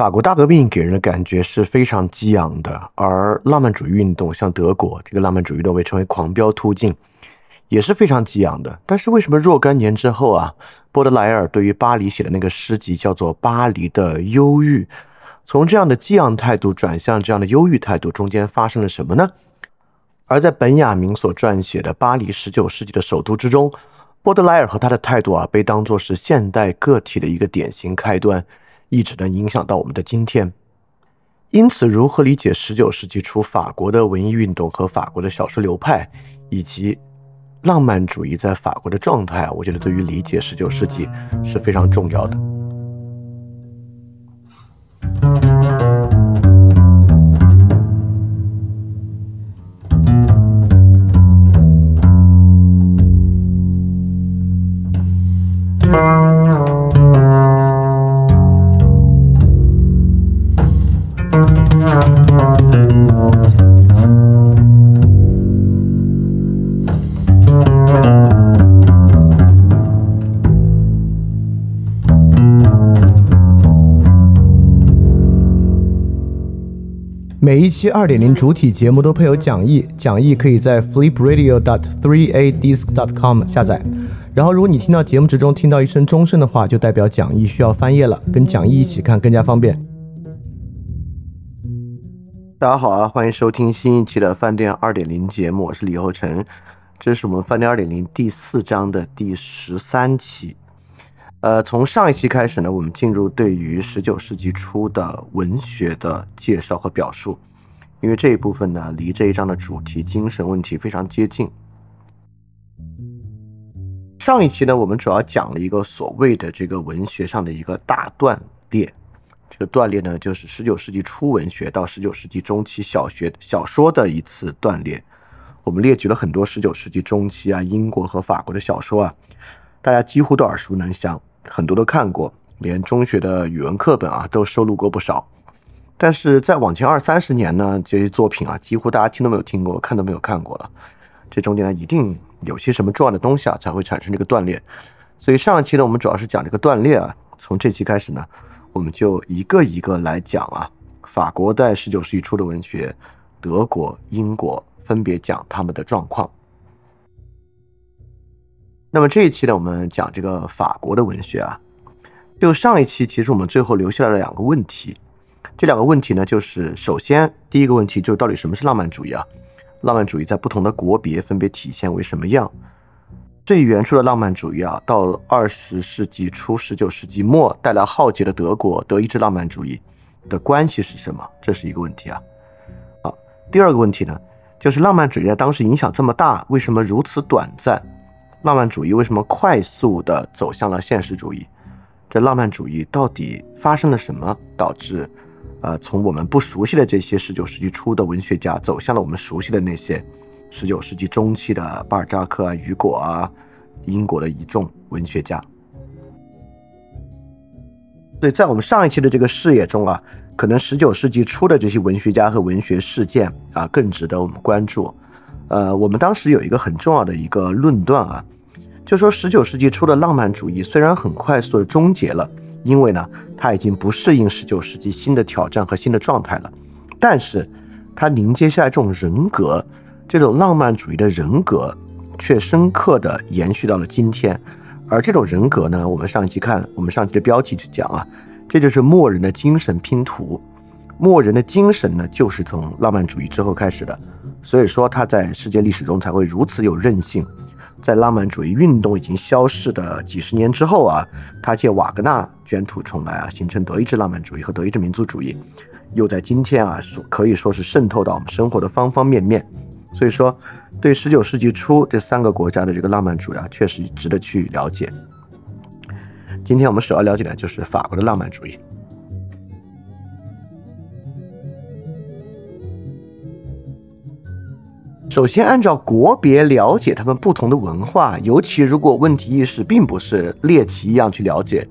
法国大革命给人的感觉是非常激昂的，而浪漫主义运动，像德国这个浪漫主义运动被称为狂飙突进，也是非常激昂的。但是为什么若干年之后啊，波德莱尔对于巴黎写的那个诗集叫做《巴黎的忧郁》，从这样的激昂态度转向这样的忧郁态度，中间发生了什么呢？而在本雅明所撰写的《巴黎十九世纪的首都》之中，波德莱尔和他的态度啊，被当作是现代个体的一个典型开端。一直能影响到我们的今天，因此，如何理解十九世纪初法国的文艺运动和法国的小说流派，以及浪漫主义在法国的状态？我觉得对于理解十九世纪是非常重要的。每一期二点零主体节目都配有讲义，讲义可以在 flipradio.dot3adisc.dot.com 下载。然后，如果你听到节目之中听到一声钟声的话，就代表讲义需要翻页了，跟讲义一起看更加方便。大家好啊，欢迎收听新一期的饭店二点零节目，我是李厚成，这是我们饭店二点零第四章的第十三期。呃，从上一期开始呢，我们进入对于十九世纪初的文学的介绍和表述，因为这一部分呢，离这一章的主题精神问题非常接近。上一期呢，我们主要讲了一个所谓的这个文学上的一个大断裂，这个断裂呢，就是十九世纪初文学到十九世纪中期小学小说的一次断裂。我们列举了很多十九世纪中期啊，英国和法国的小说啊，大家几乎都耳熟能详。很多都看过，连中学的语文课本啊都收录过不少。但是再往前二三十年呢，这些作品啊，几乎大家听都没有听过，看都没有看过了。这中间呢，一定有些什么重要的东西啊，才会产生这个断裂。所以上一期呢，我们主要是讲这个断裂啊。从这期开始呢，我们就一个一个来讲啊。法国在十九世纪初的文学，德国、英国分别讲他们的状况。那么这一期呢，我们讲这个法国的文学啊。就上一期，其实我们最后留下来了两个问题。这两个问题呢，就是首先第一个问题就是到底什么是浪漫主义啊？浪漫主义在不同的国别分别体现为什么样？最原初的浪漫主义啊，到二十世纪初、十九世纪末带来浩劫的德国德意志浪漫主义的关系是什么？这是一个问题啊。好，第二个问题呢，就是浪漫主义在当时影响这么大，为什么如此短暂？浪漫主义为什么快速地走向了现实主义？这浪漫主义到底发生了什么，导致，呃，从我们不熟悉的这些十九世纪初的文学家，走向了我们熟悉的那些十九世纪中期的巴尔扎克啊、雨果啊、英国的一众文学家？对在我们上一期的这个视野中啊，可能十九世纪初的这些文学家和文学事件啊，更值得我们关注。呃，我们当时有一个很重要的一个论断啊，就说十九世纪初的浪漫主义虽然很快速的终结了，因为呢，它已经不适应十九世纪新的挑战和新的状态了，但是它凝结下来这种人格，这种浪漫主义的人格，却深刻的延续到了今天。而这种人格呢，我们上期看，我们上期的标题就讲啊，这就是默人的精神拼图。默人的精神呢，就是从浪漫主义之后开始的。所以说，他在世界历史中才会如此有韧性。在浪漫主义运动已经消逝的几十年之后啊，他借瓦格纳卷土重来啊，形成德意志浪漫主义和德意志民族主义，又在今天啊，所可以说是渗透到我们生活的方方面面。所以说，对十九世纪初这三个国家的这个浪漫主义啊，确实值得去了解。今天我们首要了解的就是法国的浪漫主义。首先，按照国别了解他们不同的文化，尤其如果问题意识并不是猎奇一样去了解，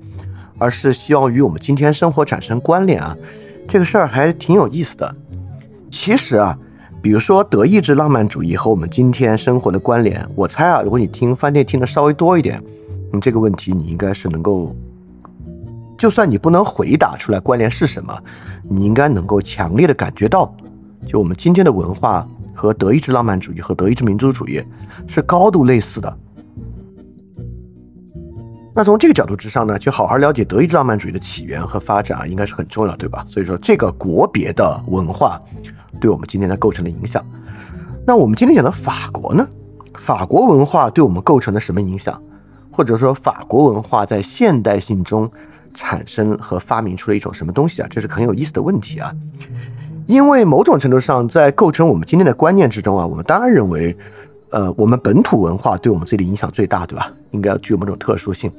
而是希望与我们今天生活产生关联啊，这个事儿还挺有意思的。其实啊，比如说德意志浪漫主义和我们今天生活的关联，我猜啊，如果你听饭店听的稍微多一点，嗯，这个问题你应该是能够就算你不能回答出来关联是什么，你应该能够强烈的感觉到，就我们今天的文化和德意志浪漫主义和德意志民族主义是高度类似的。那从这个角度之上呢，去好好了解德意志浪漫主义的起源和发展啊，应该是很重要，对吧？所以说，这个国别的文化对我们今天的构成的影响。那我们今天讲的法国呢？法国文化对我们构成了什么影响？或者说，法国文化在现代性中产生和发明出了一种什么东西啊？这是很有意思的问题啊。因为某种程度上，在构成我们今天的观念之中啊，我们当然认为。呃，我们本土文化对我们这里影响最大，对吧？应该要具有某种特殊性。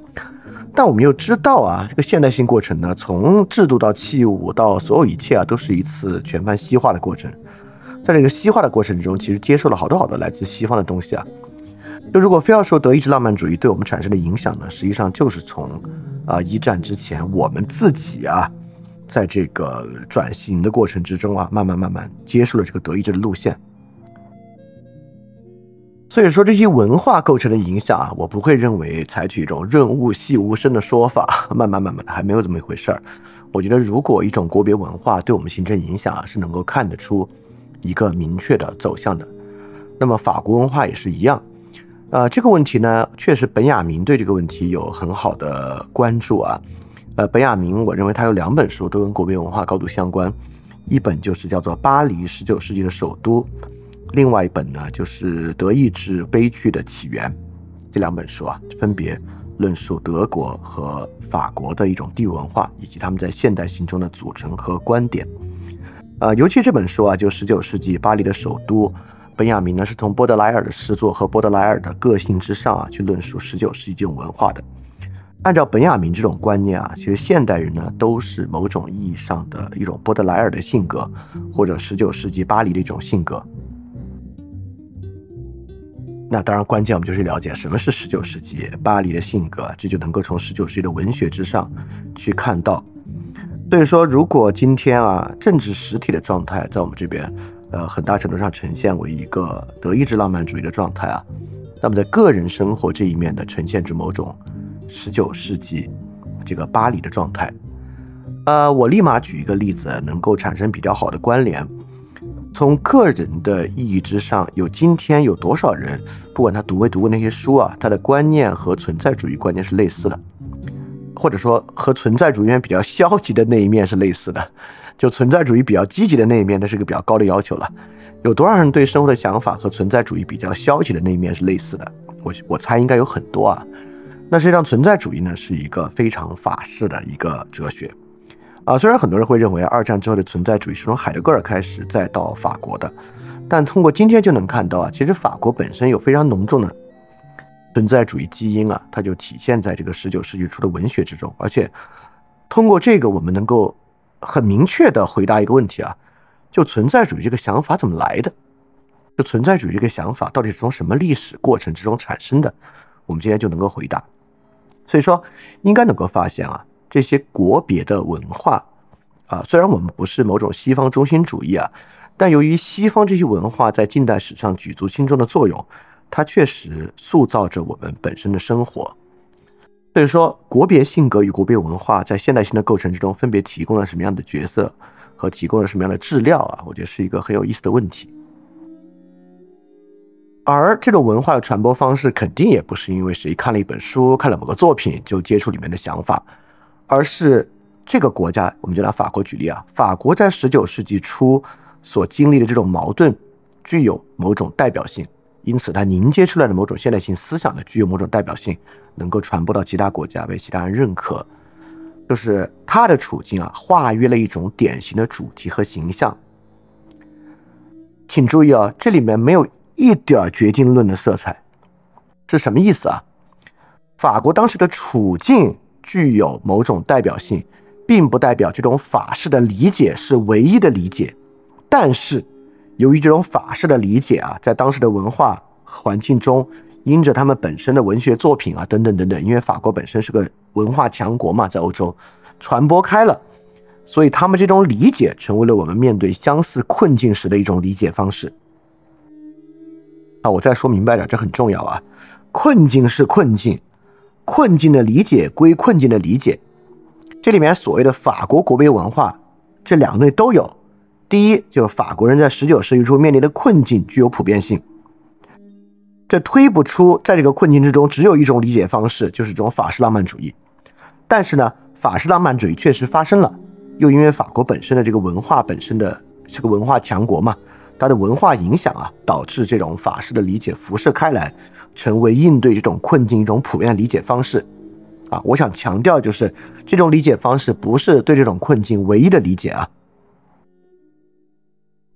但我们又知道啊，这个现代性过程呢，从制度到器物到所有一切啊，都是一次全盘西化的过程。在这个西化的过程中，其实接受了好多好多来自西方的东西啊。就如果非要说德意志浪漫主义对我们产生的影响呢，实际上就是从啊一战之前我们自己啊，在这个转型的过程之中啊，慢慢慢慢接受了这个德意志的路线。所以说这些文化构成的影响啊，我不会认为采取一种润物细无声的说法，慢慢慢慢的还没有这么一回事儿。我觉得如果一种国别文化对我们形成影响啊，是能够看得出一个明确的走向的。那么法国文化也是一样。呃，这个问题呢，确实本雅明对这个问题有很好的关注啊。呃，本雅明我认为他有两本书都跟国别文化高度相关，一本就是叫做《巴黎十九世纪的首都》。另外一本呢，就是《德意志悲剧的起源》，这两本书啊，分别论述德国和法国的一种地文化，以及他们在现代性中的组成和观点。呃，尤其这本书啊，就十九世纪巴黎的首都，本雅明呢是从波德莱尔的诗作和波德莱尔的个性之上啊，去论述十九世纪这种文化的。按照本雅明这种观念啊，其实现代人呢都是某种意义上的一种波德莱尔的性格，或者十九世纪巴黎的一种性格。那当然，关键我们就是了解什么是十九世纪巴黎的性格，这就能够从十九世纪的文学之上去看到。所以说，如果今天啊政治实体的状态在我们这边，呃，很大程度上呈现为一个德意志浪漫主义的状态啊，那么在个人生活这一面呢，呈现出某种十九世纪这个巴黎的状态。呃，我立马举一个例子，能够产生比较好的关联。从个人的意义之上，有今天有多少人，不管他读没读过那些书啊，他的观念和存在主义观念是类似的，或者说和存在主义比较消极的那一面是类似的，就存在主义比较积极的那一面，那是个比较高的要求了。有多少人对生活的想法和存在主义比较消极的那一面是类似的？我我猜应该有很多啊。那实际上存在主义呢，是一个非常法式的一个哲学。啊，虽然很多人会认为二战之后的存在主义是从海德格尔开始，再到法国的，但通过今天就能看到啊，其实法国本身有非常浓重的存在主义基因啊，它就体现在这个十九世纪初的文学之中。而且通过这个，我们能够很明确的回答一个问题啊，就存在主义这个想法怎么来的？就存在主义这个想法到底是从什么历史过程之中产生的？我们今天就能够回答。所以说，应该能够发现啊。这些国别的文化，啊，虽然我们不是某种西方中心主义啊，但由于西方这些文化在近代史上举足轻重的作用，它确实塑造着我们本身的生活。所以说，国别性格与国别文化在现代性的构成之中，分别提供了什么样的角色和提供了什么样的质料啊？我觉得是一个很有意思的问题。而这种文化的传播方式，肯定也不是因为谁看了一本书、看了某个作品就接触里面的想法。而是这个国家，我们就拿法国举例啊。法国在十九世纪初所经历的这种矛盾，具有某种代表性，因此它凝结出来的某种现代性思想呢，具有某种代表性，能够传播到其他国家，被其他人认可。就是他的处境啊，化约了一种典型的主题和形象。请注意啊，这里面没有一点决定论的色彩，是什么意思啊？法国当时的处境。具有某种代表性，并不代表这种法式的理解是唯一的理解。但是，由于这种法式的理解啊，在当时的文化环境中，因着他们本身的文学作品啊等等等等，因为法国本身是个文化强国嘛，在欧洲传播开了，所以他们这种理解成为了我们面对相似困境时的一种理解方式。啊，我再说明白点，这很重要啊，困境是困境。困境的理解归困境的理解，这里面所谓的法国国别文化，这两个东西都有。第一，就是法国人在十九世纪初面临的困境具有普遍性，这推不出在这个困境之中只有一种理解方式，就是这种法式浪漫主义。但是呢，法式浪漫主义确实发生了，又因为法国本身的这个文化本身的这个文化强国嘛，它的文化影响啊，导致这种法式的理解辐射开来，成为应对这种困境一种普遍的理解方式。啊，我想强调就是这种理解方式不是对这种困境唯一的理解啊，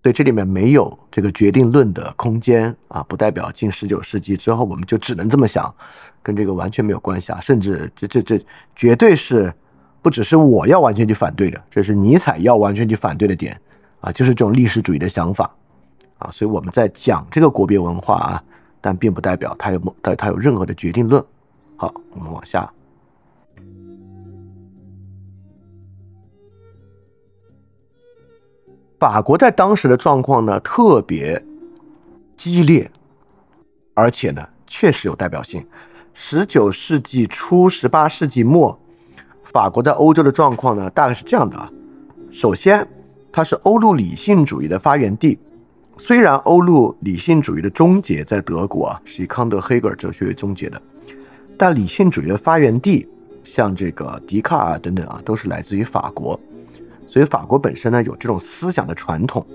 对这里面没有这个决定论的空间啊，不代表近十九世纪之后我们就只能这么想，跟这个完全没有关系啊，甚至这这这绝对是不只是我要完全去反对的，这是尼采要完全去反对的点啊，就是这种历史主义的想法所以我们在讲这个国别文化啊，但并不代表它有它它有任何的决定论。好，我们往下。法国在当时的状况呢，特别激烈，而且呢，确实有代表性。十九世纪初、十八世纪末，法国在欧洲的状况呢，大概是这样的啊。首先，它是欧陆理性主义的发源地。虽然欧陆理性主义的终结在德国啊，是以康德、黑格尔哲学为终结的，但理性主义的发源地，像这个笛卡尔等等啊，都是来自于法国。所以法国本身呢有这种思想的传统。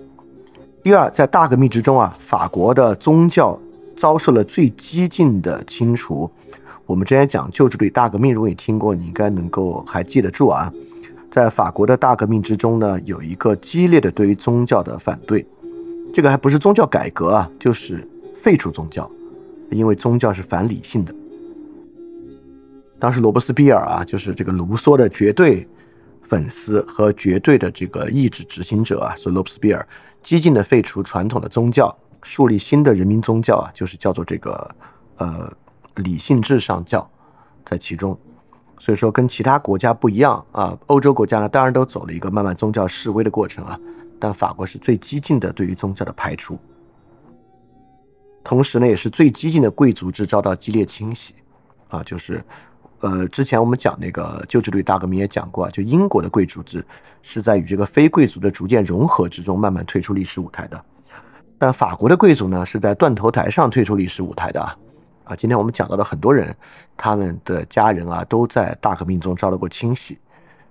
第二，在大革命之中啊，法国的宗教遭受了最激进的清除。我们之前讲旧制度大革命，如果你听过，你应该能够还记得住啊。在法国的大革命之中呢，有一个激烈的对于宗教的反对。这个还不是宗教改革啊，就是废除宗教，因为宗教是反理性的。当时罗伯斯庇尔啊，就是这个卢梭的绝对。粉丝和绝对的这个意志执行者啊，所以罗伯斯庇尔激进的废除传统的宗教，树立新的人民宗教啊，就是叫做这个呃理性至上教，在其中，所以说跟其他国家不一样啊，欧洲国家呢当然都走了一个慢慢宗教示威的过程啊，但法国是最激进的对于宗教的排除，同时呢也是最激进的贵族制遭到激烈清洗啊，就是。呃，之前我们讲那个旧制度大革命也讲过啊，就英国的贵族制是在与这个非贵族的逐渐融合之中慢慢退出历史舞台的，但法国的贵族呢是在断头台上退出历史舞台的啊！今天我们讲到的很多人，他们的家人啊都在大革命中遭到过清洗，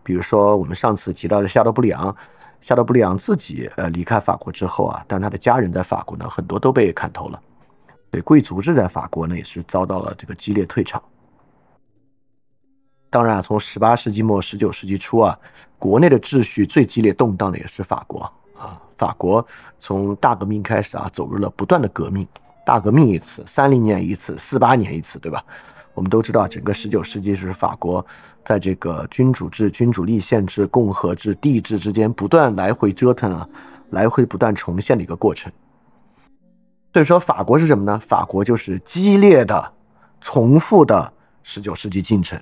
比如说我们上次提到的夏多布里昂，夏多布里昂自己呃离开法国之后啊，但他的家人在法国呢很多都被砍头了，所以贵族制在法国呢也是遭到了这个激烈退场。当然啊，从十八世纪末十九世纪初啊，国内的秩序最激烈动荡的也是法国啊。法国从大革命开始啊，走入了不断的革命，大革命一次，三零年一次，四八年一次，对吧？我们都知道，整个十九世纪是法国在这个君主制、君主立宪制、共和制、帝制之间不断来回折腾啊，来回不断重现的一个过程。所以说，法国是什么呢？法国就是激烈的、重复的十九世纪进程。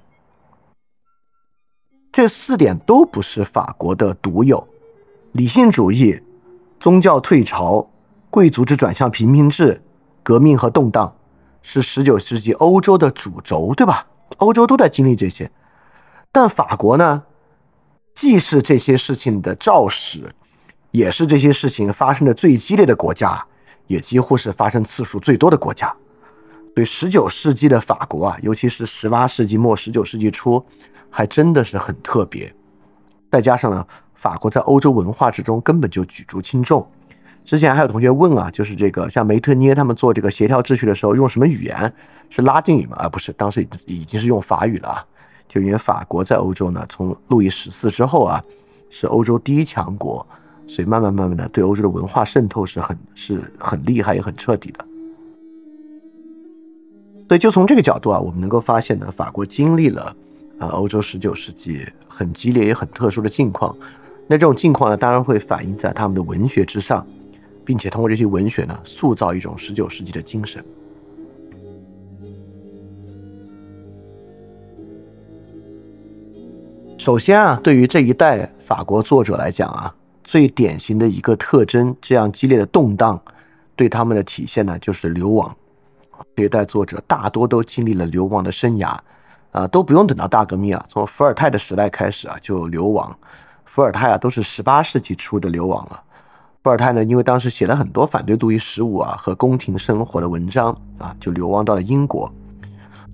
这四点都不是法国的独有，理性主义、宗教退潮、贵族制转向平民制、革命和动荡，是十九世纪欧洲的主轴，对吧？欧洲都在经历这些，但法国呢，既是这些事情的肇始，也是这些事情发生的最激烈的国家，也几乎是发生次数最多的国家。所以，十九世纪的法国啊，尤其是十八世纪末、十九世纪初。还真的是很特别，再加上呢，法国在欧洲文化之中根本就举足轻重。之前还有同学问啊，就是这个像梅特涅他们做这个协调秩序的时候用什么语言？是拉丁语吗？啊，不是，当时已已经是用法语了。就因为法国在欧洲呢，从路易十四之后啊，是欧洲第一强国，所以慢慢慢慢的对欧洲的文化渗透是很是很厉害也很彻底的。所以就从这个角度啊，我们能够发现呢，法国经历了。啊，欧洲十九世纪很激烈也很特殊的境况，那这种境况呢，当然会反映在他们的文学之上，并且通过这些文学呢，塑造一种十九世纪的精神。首先啊，对于这一代法国作者来讲啊，最典型的一个特征，这样激烈的动荡对他们的体现呢，就是流亡。这一代作者大多都经历了流亡的生涯。啊，都不用等到大革命啊，从伏尔泰的时代开始啊就流亡。伏尔泰啊都是十八世纪初的流亡了。伏尔泰呢，因为当时写了很多反对路易十五啊和宫廷生活的文章啊，就流亡到了英国。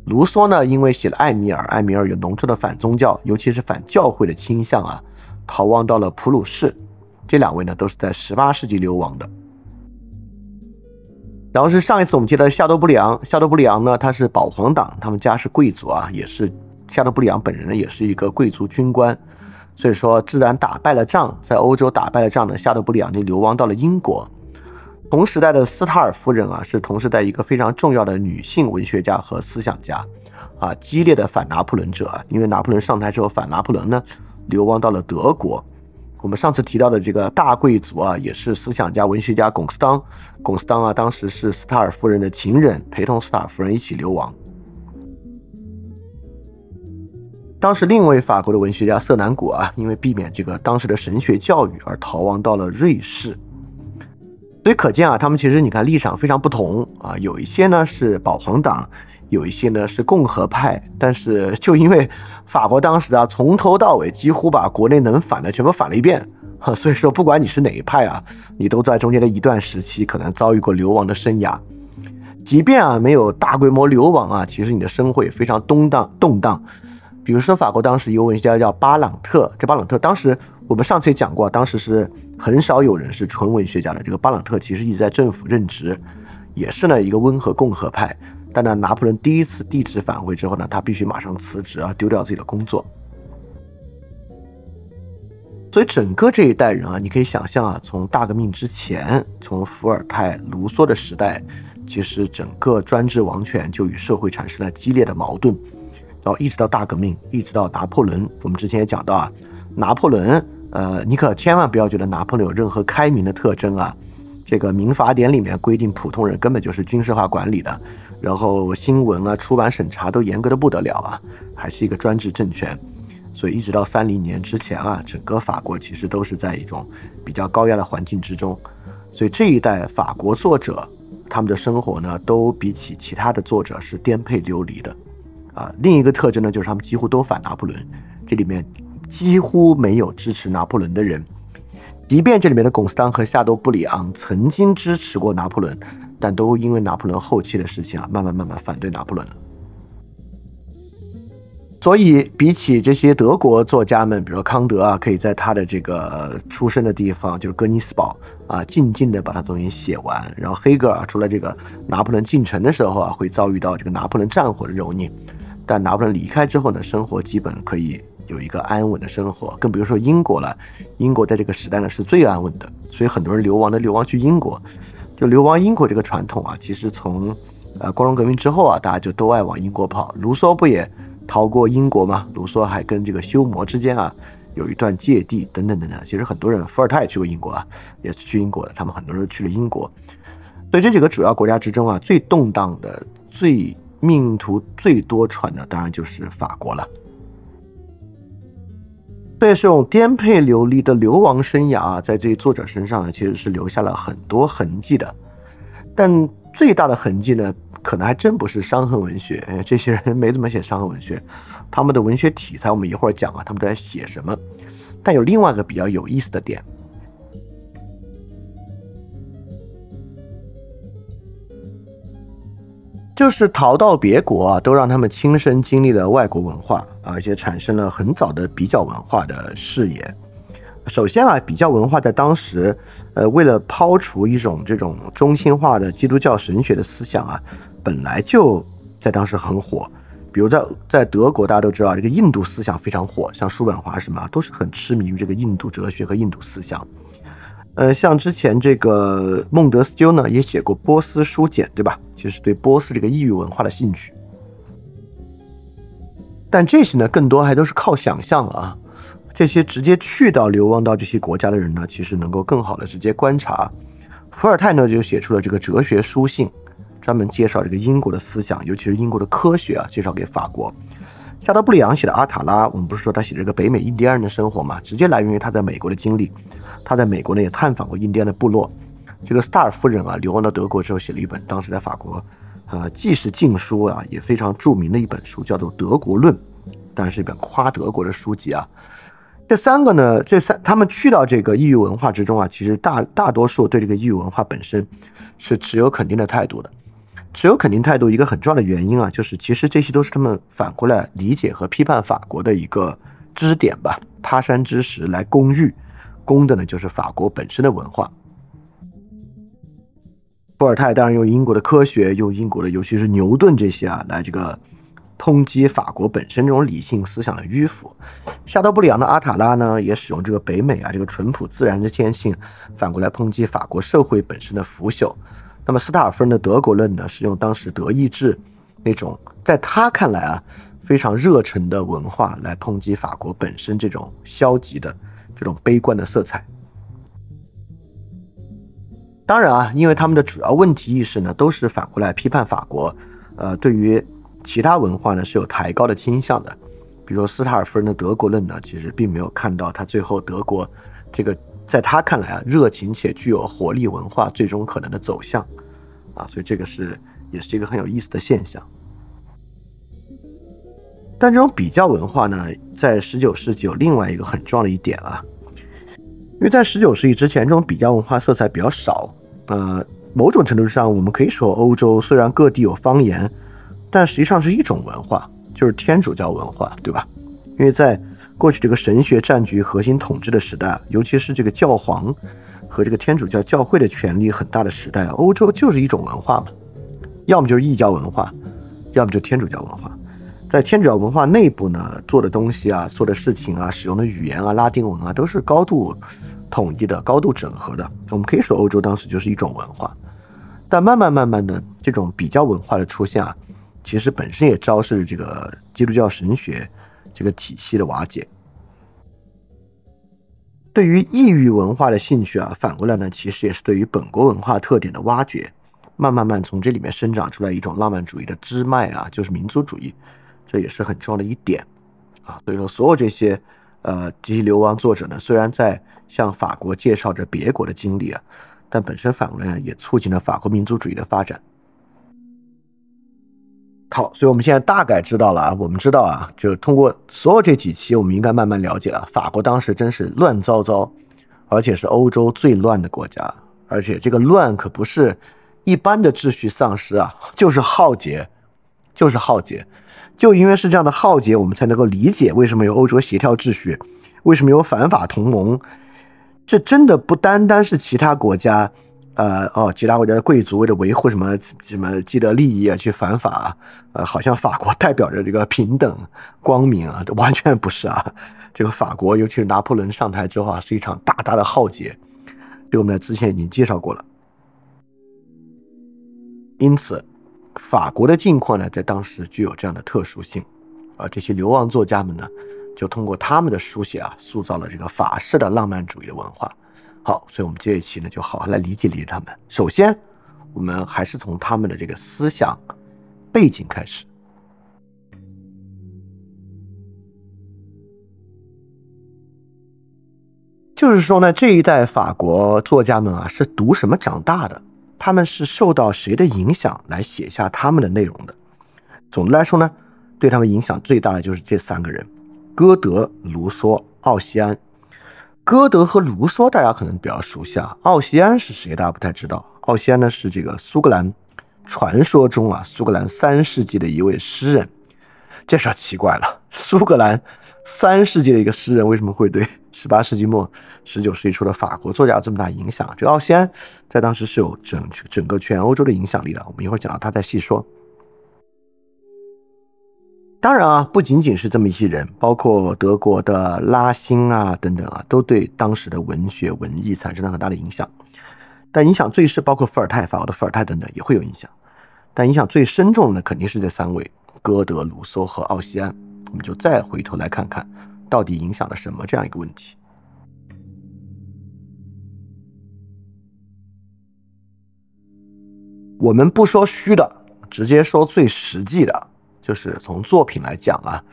卢梭呢，因为写了《艾米尔》，艾米尔有浓重的反宗教，尤其是反教会的倾向啊，逃亡到了普鲁士。这两位呢，都是在十八世纪流亡的。然后是上一次我们提到的夏多布里昂，夏多布里昂呢，他是保皇党，他们家是贵族啊，也是夏多布里昂本人呢，也是一个贵族军官，所以说自然打败了仗，在欧洲打败了仗呢夏多布里昂就流亡到了英国。同时代的斯塔尔夫人啊，是同时代一个非常重要的女性文学家和思想家，啊，激烈的反拿破仑者，因为拿破仑上台之后反拿破仑呢，流亡到了德国。我们上次提到的这个大贵族啊，也是思想家、文学家龚斯当。龚斯当啊，当时是斯塔尔夫人的情人，陪同斯塔尔夫人一起流亡。当时另一位法国的文学家瑟南古啊，因为避免这个当时的神学教育而逃亡到了瑞士。所以可见啊，他们其实你看立场非常不同啊，有一些呢是保皇党。有一些呢是共和派，但是就因为法国当时啊从头到尾几乎把国内能反的全部反了一遍，所以说不管你是哪一派啊，你都在中间的一段时期可能遭遇过流亡的生涯。即便啊没有大规模流亡啊，其实你的生活也非常动荡动荡。比如说法国当时有文学家叫巴朗特，这巴朗特当时我们上次也讲过，当时是很少有人是纯文学家的。这个巴朗特其实一直在政府任职，也是呢一个温和共和派。但呢，拿破仑第一次地质返回之后呢，他必须马上辞职啊，丢掉自己的工作。所以整个这一代人啊，你可以想象啊，从大革命之前，从伏尔泰、卢梭的时代，其实整个专制王权就与社会产生了激烈的矛盾，然后一直到大革命，一直到拿破仑。我们之前也讲到啊，拿破仑，呃，你可千万不要觉得拿破仑有任何开明的特征啊。这个民法典里面规定，普通人根本就是军事化管理的。然后新闻啊、出版审查都严格的不得了啊，还是一个专制政权，所以一直到三零年之前啊，整个法国其实都是在一种比较高压的环境之中，所以这一代法国作者他们的生活呢，都比起其他的作者是颠沛流离的，啊，另一个特征呢，就是他们几乎都反拿破仑，这里面几乎没有支持拿破仑的人，即便这里面的贡斯当和夏多布里昂曾经支持过拿破仑。但都因为拿破仑后期的事情啊，慢慢慢慢反对拿破仑了。所以比起这些德国作家们，比如说康德啊，可以在他的这个出生的地方，就是哥尼斯堡啊，静静的把他东西写完。然后黑格尔除了这个拿破仑进城的时候啊，会遭遇到这个拿破仑战火的蹂躏，但拿破仑离开之后呢，生活基本可以有一个安稳的生活。更比如说英国了，英国在这个时代呢是最安稳的，所以很多人流亡的流亡去英国。就流亡英国这个传统啊，其实从呃光荣革命之后啊，大家就都爱往英国跑。卢梭不也逃过英国吗？卢梭还跟这个修谟之间啊有一段芥蒂等等等等。其实很多人，伏尔泰也去过英国啊，也是去英国的。他们很多人去了英国。所以这几个主要国家之中啊，最动荡的、最命途最多舛的，当然就是法国了。这种颠沛流离的流亡生涯啊，在这作者身上呢，其实是留下了很多痕迹的。但最大的痕迹呢，可能还真不是伤痕文学。这些人没怎么写伤痕文学，他们的文学题材我们一会儿讲啊，他们都在写什么。但有另外一个比较有意思的点。就是逃到别国啊，都让他们亲身经历了外国文化啊，而且产生了很早的比较文化的视野。首先啊，比较文化在当时，呃，为了抛除一种这种中心化的基督教神学的思想啊，本来就在当时很火。比如在在德国，大家都知道这个印度思想非常火，像叔本华什么都是很痴迷于这个印度哲学和印度思想。呃，像之前这个孟德斯鸠呢，也写过《波斯书简》，对吧？就是对波斯这个异域文化的兴趣。但这些呢，更多还都是靠想象啊。这些直接去到流亡到这些国家的人呢，其实能够更好的直接观察。伏尔泰呢，就写出了这个哲学书信，专门介绍这个英国的思想，尤其是英国的科学啊，介绍给法国。夏德布里昂写的《阿塔拉》，我们不是说他写这个北美印第安人的生活嘛，直接来源于他在美国的经历。他在美国呢也探访过印第安的部落。这个斯塔尔夫人啊，流亡到德国之后写了一本，当时在法国呃，既是禁书啊，也非常著名的一本书，叫做《德国论》，当然是一本夸德国的书籍啊。这三个呢，这三他们去到这个异域文化之中啊，其实大大多数对这个异域文化本身是持有肯定的态度的。持有肯定态度一个很重要的原因啊，就是其实这些都是他们反过来理解和批判法国的一个支点吧。他山之石来攻玉，攻的呢就是法国本身的文化。伏尔泰当然用英国的科学，用英国的尤其是牛顿这些啊，来这个抨击法国本身这种理性思想的迂腐。夏多布里昂的阿塔拉呢，也使用这个北美啊这个淳朴自然的天性，反过来抨击法国社会本身的腐朽。那么斯塔尔夫人的德国论呢，是用当时德意志那种在他看来啊非常热忱的文化来抨击法国本身这种消极的这种悲观的色彩。当然啊，因为他们的主要问题意识呢，都是反过来批判法国，呃，对于其他文化呢是有抬高的倾向的。比如斯塔尔夫人的德国论呢，其实并没有看到他最后德国这个在他看来啊热情且具有活力文化最终可能的走向啊，所以这个是也是一个很有意思的现象。但这种比较文化呢，在十九世纪有另外一个很重要的一点啊。因为在十九世纪之前，这种比较文化色彩比较少。呃，某种程度上，我们可以说，欧洲虽然各地有方言，但实际上是一种文化，就是天主教文化，对吧？因为在过去这个神学占据核心统治的时代，尤其是这个教皇和这个天主教教会的权力很大的时代，欧洲就是一种文化嘛，要么就是异教文化，要么就天主教文化。在天主教文化内部呢，做的东西啊，做的事情啊，使用的语言啊，拉丁文啊，都是高度。统一的、高度整合的，我们可以说欧洲当时就是一种文化，但慢慢慢慢的这种比较文化的出现啊，其实本身也昭示这个基督教神学这个体系的瓦解。对于异域文化的兴趣啊，反过来呢，其实也是对于本国文化特点的挖掘，慢慢慢从这里面生长出来一种浪漫主义的支脉啊，就是民族主义，这也是很重要的一点啊。所以说，所有这些呃这些流亡作者呢，虽然在向法国介绍着别国的经历啊，但本身反过来也促进了法国民族主义的发展。好，所以我们现在大概知道了啊，我们知道啊，就通过所有这几期，我们应该慢慢了解了，法国当时真是乱糟糟，而且是欧洲最乱的国家，而且这个乱可不是一般的秩序丧失啊，就是浩劫，就是浩劫。就因为是这样的浩劫，我们才能够理解为什么有欧洲协调秩序，为什么有反法同盟。这真的不单单是其他国家，呃，哦，其他国家的贵族为了维护什么什么既得利益啊，去反法啊，呃，好像法国代表着这个平等、光明啊，完全不是啊。这个法国，尤其是拿破仑上台之后啊，是一场大大的浩劫，这个我们在之前已经介绍过了。因此，法国的境况呢，在当时具有这样的特殊性，啊，这些流亡作家们呢。就通过他们的书写啊，塑造了这个法式的浪漫主义的文化。好，所以我们这一期呢，就好好来理解理解他们。首先，我们还是从他们的这个思想背景开始。就是说呢，这一代法国作家们啊，是读什么长大的？他们是受到谁的影响来写下他们的内容的？总的来说呢，对他们影响最大的就是这三个人。歌德、卢梭、奥西安。歌德和卢梭大家可能比较熟悉啊，奥西安是谁？大家不太知道。奥西安呢是这个苏格兰传说中啊，苏格兰三世纪的一位诗人。这事儿奇怪了，苏格兰三世纪的一个诗人为什么会对十八世纪末、十九世纪初的法国作家有这么大影响？这个奥西安在当时是有整整个全欧洲的影响力的。我们一会儿讲到他再细说。当然啊，不仅仅是这么一些人，包括德国的拉辛啊等等啊，都对当时的文学文艺产生了很大的影响。但影响最深，包括伏尔泰、法国的伏尔泰等等也会有影响。但影响最深重的肯定是这三位：歌德、卢梭和奥西安。我们就再回头来看看，到底影响了什么这样一个问题。我们不说虚的，直接说最实际的。就是从作品来讲啊，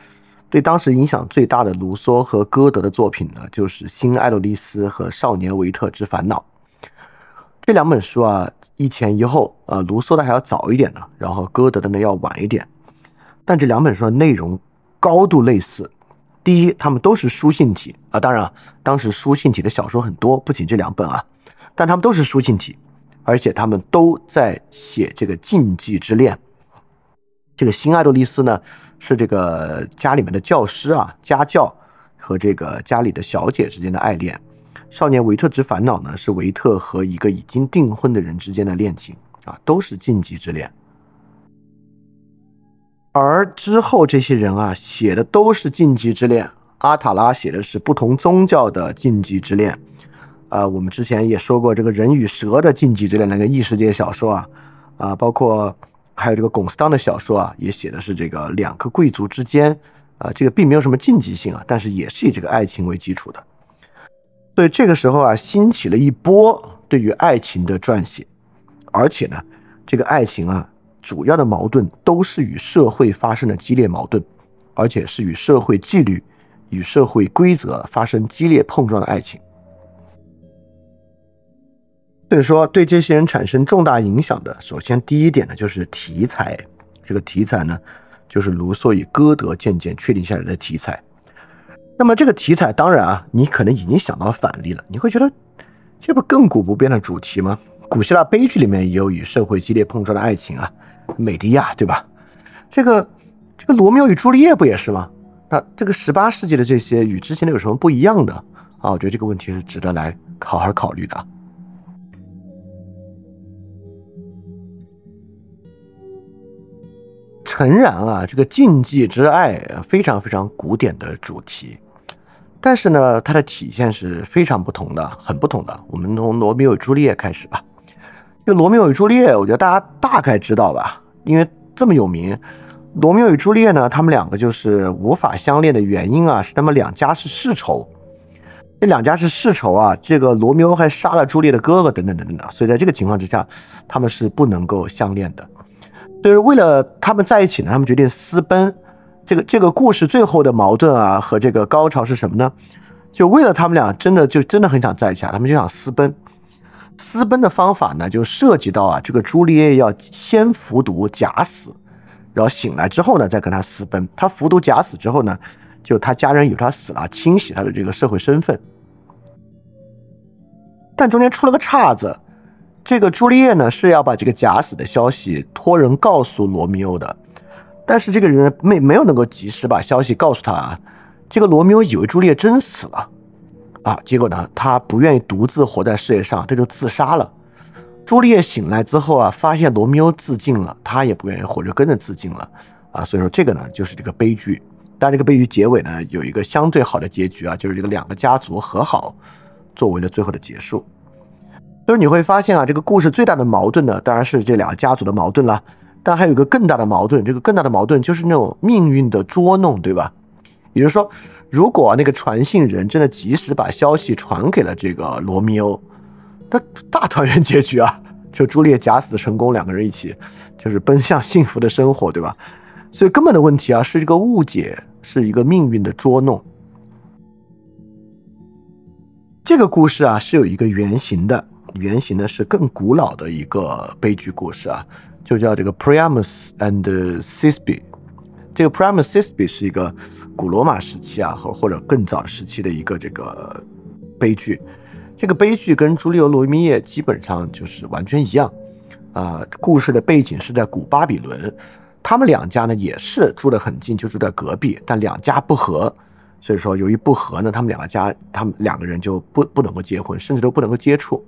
对当时影响最大的卢梭和歌德的作品呢，就是《新爱洛丽丝》和《少年维特之烦恼》这两本书啊，一前一后，呃，卢梭的还要早一点呢，然后歌德的呢要晚一点。但这两本书的内容高度类似。第一，他们都是书信体啊，当然，当时书信体的小说很多，不仅这两本啊，但他们都是书信体，而且他们都在写这个禁忌之恋。这个新爱洛丽丝呢，是这个家里面的教师啊，家教和这个家里的小姐之间的爱恋。少年维特之烦恼呢，是维特和一个已经订婚的人之间的恋情啊，都是禁忌之恋。而之后这些人啊，写的都是禁忌之恋。阿塔拉写的是不同宗教的禁忌之恋，啊，我们之前也说过这个人与蛇的禁忌之恋那个异世界小说啊，啊，包括还有这个龚斯当的小说啊，也写的是这个两个贵族之间，啊，这个并没有什么禁忌性啊，但是也是以这个爱情为基础的。所以这个时候啊，兴起了一波对于爱情的撰写，而且呢，这个爱情啊。主要的矛盾都是与社会发生的激烈矛盾，而且是与社会纪律、与社会规则发生激烈碰撞的爱情。所以说，对这些人产生重大影响的，首先第一点呢，就是题材。这个题材呢，就是卢梭与歌德渐渐确定下来的题材。那么这个题材，当然啊，你可能已经想到反例了，你会觉得这不亘古不变的主题吗？古希腊悲剧里面也有与社会激烈碰撞的爱情啊。美迪亚，对吧？这个这个罗密欧与朱丽叶不也是吗？那这个十八世纪的这些与之前的有什么不一样的啊？我觉得这个问题是值得来好好考虑的。诚然啊，这个禁忌之爱非常非常古典的主题，但是呢，它的体现是非常不同的，很不同的。我们从罗密欧与朱丽叶开始吧。这罗密欧与朱丽叶，我觉得大家大概知道吧，因为这么有名。罗密欧与朱丽叶呢，他们两个就是无法相恋的原因啊，是他们两家是世仇。这两家是世仇啊，这个罗密欧还杀了朱丽叶的哥哥，等等等等的。所以在这个情况之下，他们是不能够相恋的。就是为了他们在一起呢，他们决定私奔。这个这个故事最后的矛盾啊，和这个高潮是什么呢？就为了他们俩真的就真的很想在一起啊，他们就想私奔。私奔的方法呢，就涉及到啊，这个朱丽叶要先服毒假死，然后醒来之后呢，再跟他私奔。他服毒假死之后呢，就他家人以为他死了，清洗他的这个社会身份。但中间出了个岔子，这个朱丽叶呢是要把这个假死的消息托人告诉罗密欧的，但是这个人没没有能够及时把消息告诉他啊。这个罗密欧以为朱丽叶真死了。啊，结果呢，他不愿意独自活在世界上，他就自杀了。朱丽叶醒来之后啊，发现罗密欧自尽了，他也不愿意活，着跟着自尽了。啊，所以说这个呢，就是这个悲剧。但这个悲剧结尾呢，有一个相对好的结局啊，就是这个两个家族和好，作为了最后的结束。就是你会发现啊，这个故事最大的矛盾呢，当然是这两个家族的矛盾了，但还有一个更大的矛盾，这个更大的矛盾就是那种命运的捉弄，对吧？也就是说。如果那个传信人真的及时把消息传给了这个罗密欧，那大团圆结局啊，就朱丽叶假死的成功，两个人一起就是奔向幸福的生活，对吧？所以根本的问题啊，是这个误解，是一个命运的捉弄。这个故事啊，是有一个原型的，原型呢是更古老的一个悲剧故事啊，就叫这个 Priamus and Thisbe。这个 Priamus Thisbe 是一个。古罗马时期啊，或或者更早时期的一个这个悲剧，这个悲剧跟朱利欧罗密叶基本上就是完全一样，啊，故事的背景是在古巴比伦，他们两家呢也是住得很近，就住在隔壁，但两家不和，所以说由于不和呢，他们两个家，他们两个人就不不能够结婚，甚至都不能够接触。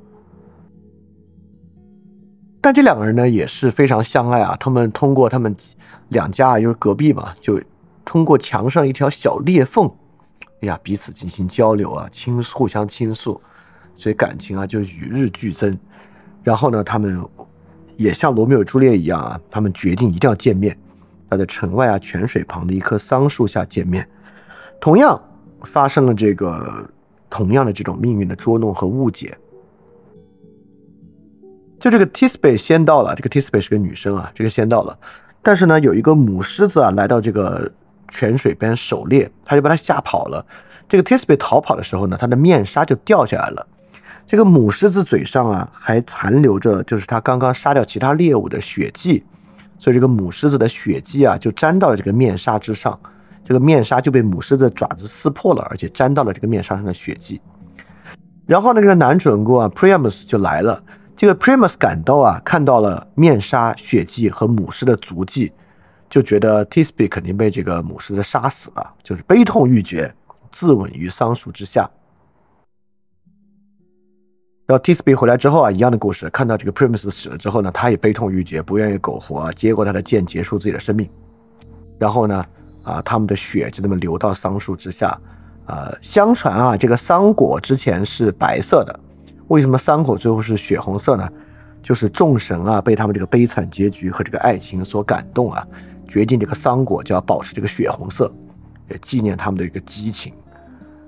但这两个人呢也是非常相爱啊，他们通过他们两家啊，就是隔壁嘛，就。通过墙上一条小裂缝，哎呀，彼此进行交流啊，倾互相倾诉，所以感情啊就与日俱增。然后呢，他们也像罗密欧朱丽叶一样啊，他们决定一定要见面，要在城外啊泉水旁的一棵桑树下见面。同样发生了这个同样的这种命运的捉弄和误解。就这个 Tisbe 先到了，这个 Tisbe 是个女生啊，这个先到了，但是呢，有一个母狮子啊来到这个。泉水边狩猎，他就把他吓跑了。这个 Tisbe 逃跑的时候呢，他的面纱就掉下来了。这个母狮子嘴上啊还残留着就是它刚刚杀掉其他猎物的血迹，所以这个母狮子的血迹啊就沾到了这个面纱之上，这个面纱就被母狮子爪子撕破了，而且沾到了这个面纱上的血迹。然后呢，这个男主人公啊 Priamus 就来了。这个 Primus 赶到啊，看到了面纱、血迹和母狮的足迹，就觉得 Tisby 肯定被这个母狮子杀死了，就是悲痛欲绝，自刎于桑树之下。然后 Tisby 回来之后啊，一样的故事，看到这个 Primus 死了之后呢，他也悲痛欲绝，不愿意苟活，接过他的剑，结束自己的生命。然后呢，啊，他们的血就那么流到桑树之下。呃，相传啊，这个桑果之前是白色的，为什么桑果最后是血红色呢？就是众神啊被他们这个悲惨结局和这个爱情所感动啊，决定这个桑果就要保持这个血红色，也纪念他们的一个激情。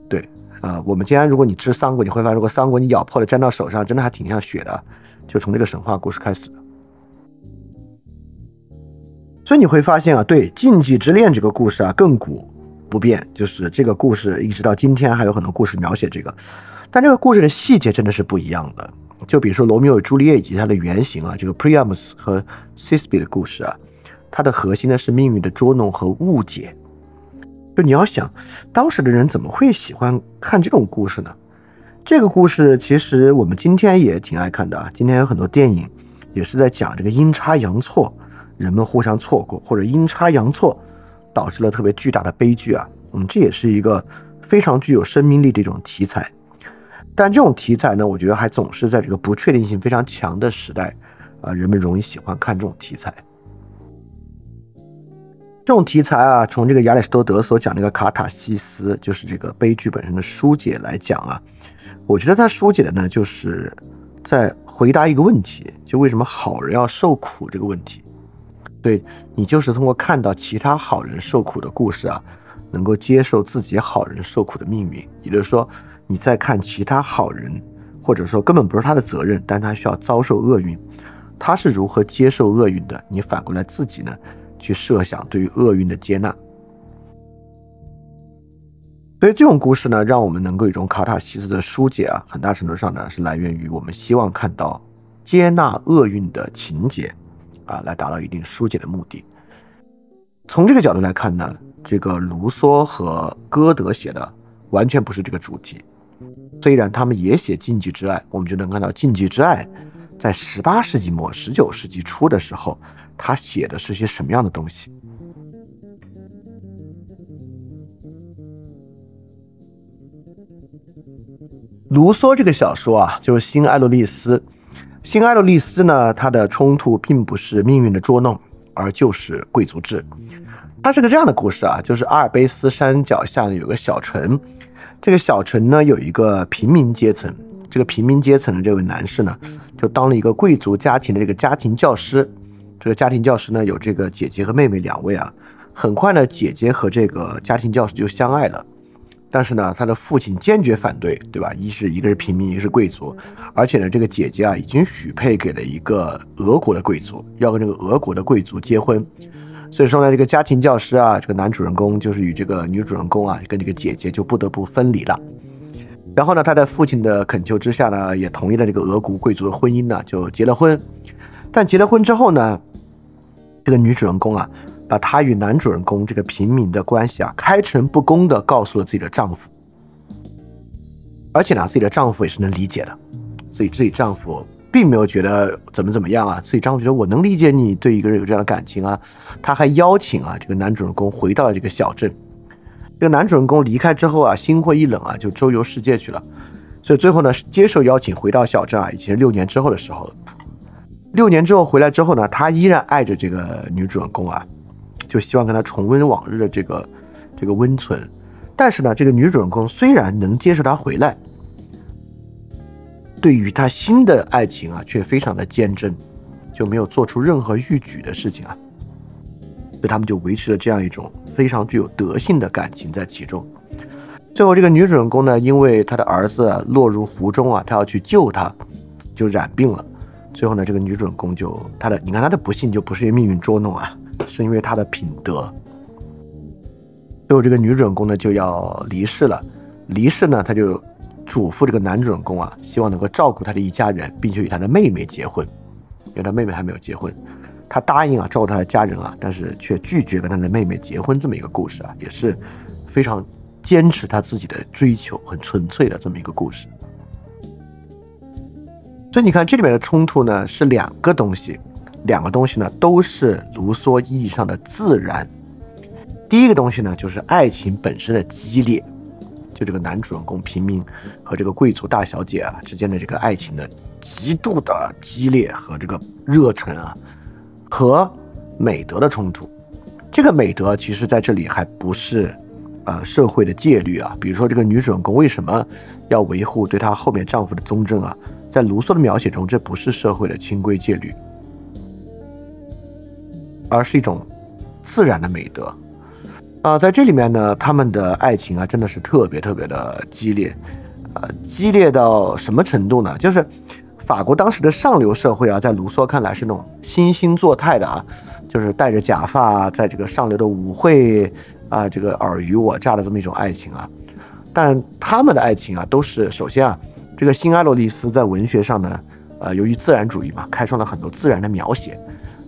对，啊，我们今天如果你吃桑果，你会发现如果桑果你咬破了沾到手上，真的还挺像血的，就从这个神话故事开始。所以你会发现啊，对禁忌之恋这个故事啊，亘古。不变，就是这个故事一直到今天还有很多故事描写这个，但这个故事的细节真的是不一样的。就比如说罗密欧与朱丽叶以及它的原型啊，这个 Priamus 和 c i s b y 的故事啊，它的核心呢是命运的捉弄和误解。就你要想，当时的人怎么会喜欢看这种故事呢？这个故事其实我们今天也挺爱看的啊。今天有很多电影也是在讲这个阴差阳错，人们互相错过，或者阴差阳错。导致了特别巨大的悲剧啊！嗯，这也是一个非常具有生命力的一种题材。但这种题材呢，我觉得还总是在这个不确定性非常强的时代，啊，人们容易喜欢看这种题材。这种题材啊，从这个亚里士多德所讲那个卡塔西斯，就是这个悲剧本身的疏解来讲啊，我觉得他疏解的呢，就是在回答一个问题：就为什么好人要受苦这个问题。对你就是通过看到其他好人受苦的故事啊，能够接受自己好人受苦的命运。也就是说，你在看其他好人，或者说根本不是他的责任，但他需要遭受厄运，他是如何接受厄运的？你反过来自己呢，去设想对于厄运的接纳。所以这种故事呢，让我们能够有一种卡塔西斯的疏解啊，很大程度上呢是来源于我们希望看到接纳厄运的情节。啊，来达到一定疏解的目的。从这个角度来看呢，这个卢梭和歌德写的完全不是这个主题。虽然他们也写禁忌之爱，我们就能看到禁忌之爱在十八世纪末、十九世纪初的时候，他写的是些什么样的东西。卢梭这个小说啊，就是《新爱洛丽丝》。新艾洛丽丝呢，它的冲突并不是命运的捉弄，而就是贵族制。它是个这样的故事啊，就是阿尔卑斯山脚下呢有个小城，这个小城呢有一个平民阶层，这个平民阶层的这位男士呢，就当了一个贵族家庭的这个家庭教师。这个家庭教师呢有这个姐姐和妹妹两位啊，很快呢姐姐和这个家庭教师就相爱了。但是呢，他的父亲坚决反对，对吧？一是一个是平民，一个是贵族，而且呢，这个姐姐啊已经许配给了一个俄国的贵族，要跟这个俄国的贵族结婚。所以说呢，这个家庭教师啊，这个男主人公就是与这个女主人公啊，跟这个姐姐就不得不分离了。然后呢，他在父亲的恳求之下呢，也同意了这个俄国贵族的婚姻呢，就结了婚。但结了婚之后呢，这个女主人公啊。把她与男主人公这个平民的关系啊，开诚布公的告诉了自己的丈夫，而且呢，自己的丈夫也是能理解的，所以自己丈夫并没有觉得怎么怎么样啊，所以丈夫觉得我能理解你对一个人有这样的感情啊，他还邀请啊这个男主人公回到了这个小镇，这个男主人公离开之后啊，心灰意冷啊，就周游世界去了，所以最后呢，接受邀请回到小镇啊，已经是六年之后的时候了，六年之后回来之后呢，他依然爱着这个女主人公啊。就希望跟他重温往日的这个这个温存，但是呢，这个女主人公虽然能接受他回来，对于他新的爱情啊，却非常的坚贞，就没有做出任何逾矩的事情啊，所以他们就维持了这样一种非常具有德性的感情在其中。最后，这个女主人公呢，因为她的儿子落入湖中啊，她要去救他，就染病了。最后呢，这个女主人公就她的，你看她的不幸就不是因为命运捉弄啊。是因为她的品德，最后这个女主人公呢就要离世了。离世呢，她就嘱咐这个男主人公啊，希望能够照顾他的一家人，并且与他的妹妹结婚，因为他妹妹还没有结婚。他答应啊照顾他的家人啊，但是却拒绝跟他的妹妹结婚，这么一个故事啊，也是非常坚持他自己的追求，很纯粹的这么一个故事。所以你看这里面的冲突呢，是两个东西，两个东西呢都是卢梭意义上的自然。第一个东西呢，就是爱情本身的激烈，就这个男主人公平民和这个贵族大小姐啊之间的这个爱情的极度的激烈和这个热忱啊。和美德的冲突，这个美德其实在这里还不是，呃，社会的戒律啊。比如说，这个女主人公为什么要维护对她后面丈夫的忠贞啊？在卢梭的描写中，这不是社会的清规戒律，而是一种自然的美德啊。在这里面呢，他们的爱情啊，真的是特别特别的激烈，呃，激烈到什么程度呢？就是。法国当时的上流社会啊，在卢梭看来是那种惺惺作态的啊，就是戴着假发，在这个上流的舞会啊，这个尔虞我诈的这么一种爱情啊。但他们的爱情啊，都是首先啊，这个新阿洛丽斯在文学上呢，呃，由于自然主义嘛，开创了很多自然的描写，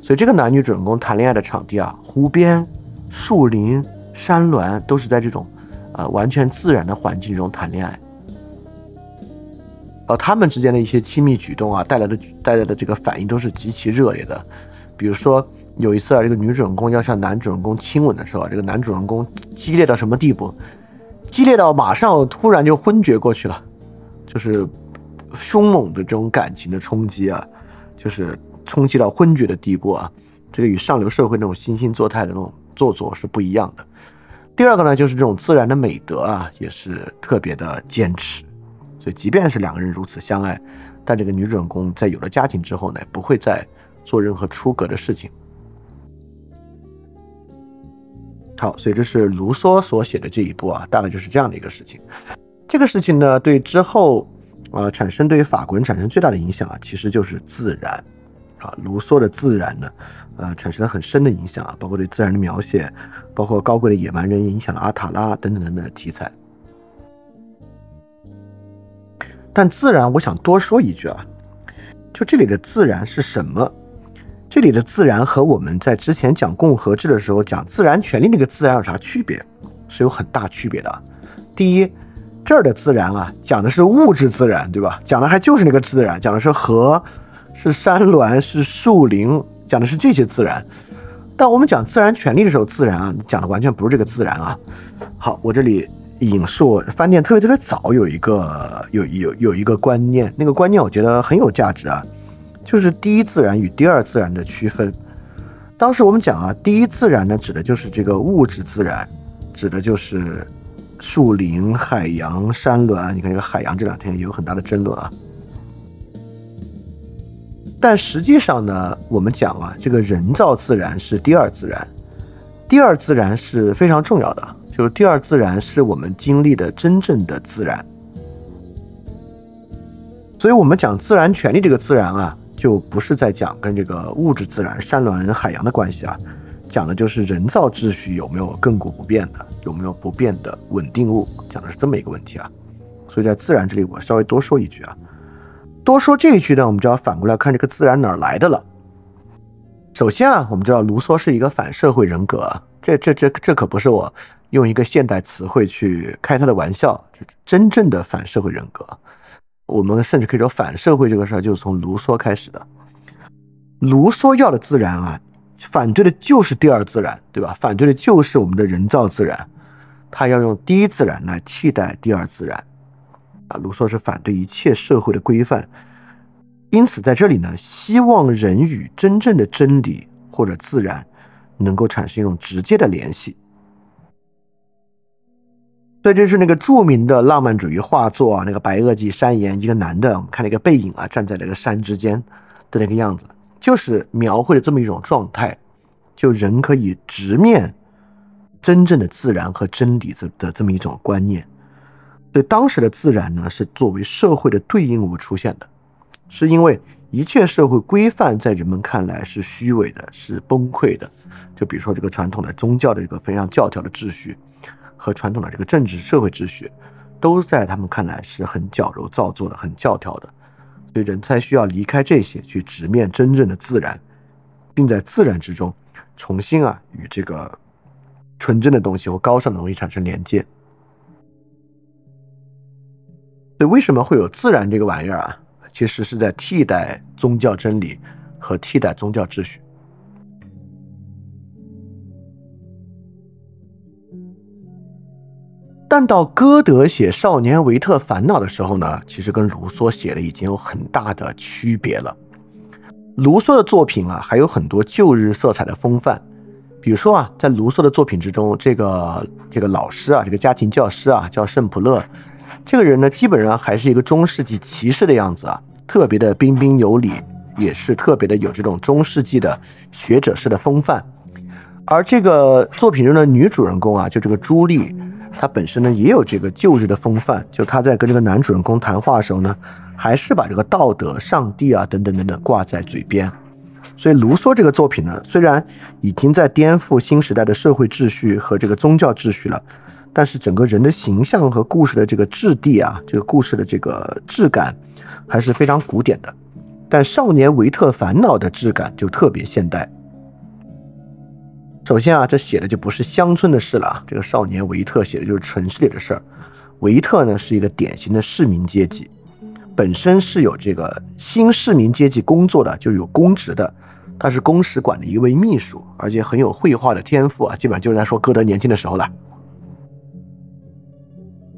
所以这个男女主人公谈恋爱的场地啊，湖边、树林、山峦，都是在这种呃完全自然的环境中谈恋爱。呃，他们之间的一些亲密举动啊，带来的带来的这个反应都是极其热烈的。比如说有一次啊，这个女主人公要向男主人公亲吻的时候，这个男主人公激烈到什么地步？激烈到马上突然就昏厥过去了，就是凶猛的这种感情的冲击啊，就是冲击到昏厥的地步啊。这个与上流社会那种惺惺作态的那种做作是不一样的。第二个呢，就是这种自然的美德啊，也是特别的坚持。所以，即便是两个人如此相爱，但这个女主人公在有了家庭之后呢，不会再做任何出格的事情。好，所以这是卢梭所写的这一部啊，大概就是这样的一个事情。这个事情呢，对之后啊产生对于法国人产生最大的影响啊，其实就是自然啊。卢梭的自然呢，呃，产生了很深的影响啊，包括对自然的描写，包括高贵的野蛮人影响了阿塔拉等等等等的题材。但自然，我想多说一句啊，就这里的自然是什么？这里的自然和我们在之前讲共和制的时候讲自然权利那个自然有啥区别？是有很大区别的。第一，这儿的自然啊，讲的是物质自然，对吧？讲的还就是那个自然，讲的是河，是山峦，是树林，讲的是这些自然。但我们讲自然权利的时候，自然啊，讲的完全不是这个自然啊。好，我这里。引述饭店特别特别早有一个有有有一个观念，那个观念我觉得很有价值啊，就是第一自然与第二自然的区分。当时我们讲啊，第一自然呢指的就是这个物质自然，指的就是树林、海洋、山峦。你看这个海洋这两天也有很大的争论啊。但实际上呢，我们讲啊，这个人造自然是第二自然，第二自然是非常重要的。就是第二自然是我们经历的真正的自然，所以我们讲自然权利这个自然啊，就不是在讲跟这个物质自然、山峦、海洋的关系啊，讲的就是人造秩序有没有亘古不变的，有没有不变的稳定物，讲的是这么一个问题啊。所以在自然这里，我稍微多说一句啊，多说这一句呢，我们就要反过来看这个自然哪儿来的了。首先啊，我们知道卢梭是一个反社会人格，这这这这可不是我。用一个现代词汇去开他的玩笑，这真正的反社会人格，我们甚至可以说反社会这个事儿就是从卢梭开始的。卢梭要的自然啊，反对的就是第二自然，对吧？反对的就是我们的人造自然，他要用第一自然来替代第二自然。啊，卢梭是反对一切社会的规范，因此在这里呢，希望人与真正的真理或者自然能够产生一种直接的联系。所以这是那个著名的浪漫主义画作啊，那个白垩纪山岩，一个男的，我们看那个背影啊，站在那个山之间的那个样子，就是描绘了这么一种状态，就人可以直面真正的自然和真理这的这么一种观念。对当时的自然呢，是作为社会的对应物出现的，是因为一切社会规范在人们看来是虚伪的，是崩溃的。就比如说这个传统的宗教的一个非常教条的秩序。和传统的这个政治社会秩序，都在他们看来是很矫揉造作的、很教条的，所以人才需要离开这些，去直面真正的自然，并在自然之中重新啊与这个纯真的东西或高尚的东西产生连接。所以，为什么会有自然这个玩意儿啊？其实是在替代宗教真理和替代宗教秩序。但到歌德写《少年维特烦恼》的时候呢，其实跟卢梭写的已经有很大的区别了。卢梭的作品啊，还有很多旧日色彩的风范。比如说啊，在卢梭的作品之中，这个这个老师啊，这个家庭教师啊，叫圣普勒，这个人呢，基本上还是一个中世纪骑士的样子啊，特别的彬彬有礼，也是特别的有这种中世纪的学者式的风范。而这个作品中的女主人公啊，就这个朱莉。她本身呢也有这个旧日的风范，就她在跟这个男主人公谈话的时候呢，还是把这个道德、上帝啊等等等等挂在嘴边。所以卢梭这个作品呢，虽然已经在颠覆新时代的社会秩序和这个宗教秩序了，但是整个人的形象和故事的这个质地啊，这个故事的这个质感还是非常古典的。但《少年维特烦恼》的质感就特别现代。首先啊，这写的就不是乡村的事了啊。这个少年维特写的就是城市里的事儿。维特呢是一个典型的市民阶级，本身是有这个新市民阶级工作的，就有公职的。他是公使馆的一位秘书，而且很有绘画的天赋啊。基本上就是在说歌德年轻的时候了。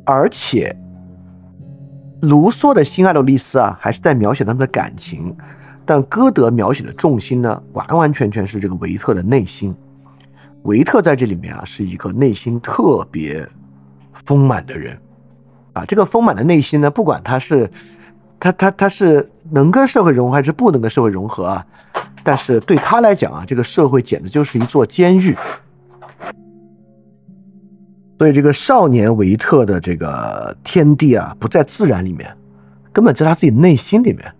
而且，卢梭的新爱洛丽丝啊，还是在描写他们的感情，但歌德描写的重心呢，完完全全是这个维特的内心。维特在这里面啊，是一个内心特别丰满的人，啊，这个丰满的内心呢，不管他是他他他是能跟社会融合还是不能跟社会融合啊，但是对他来讲啊，这个社会简直就是一座监狱。所以这个少年维特的这个天地啊，不在自然里面，根本在他自己内心里面。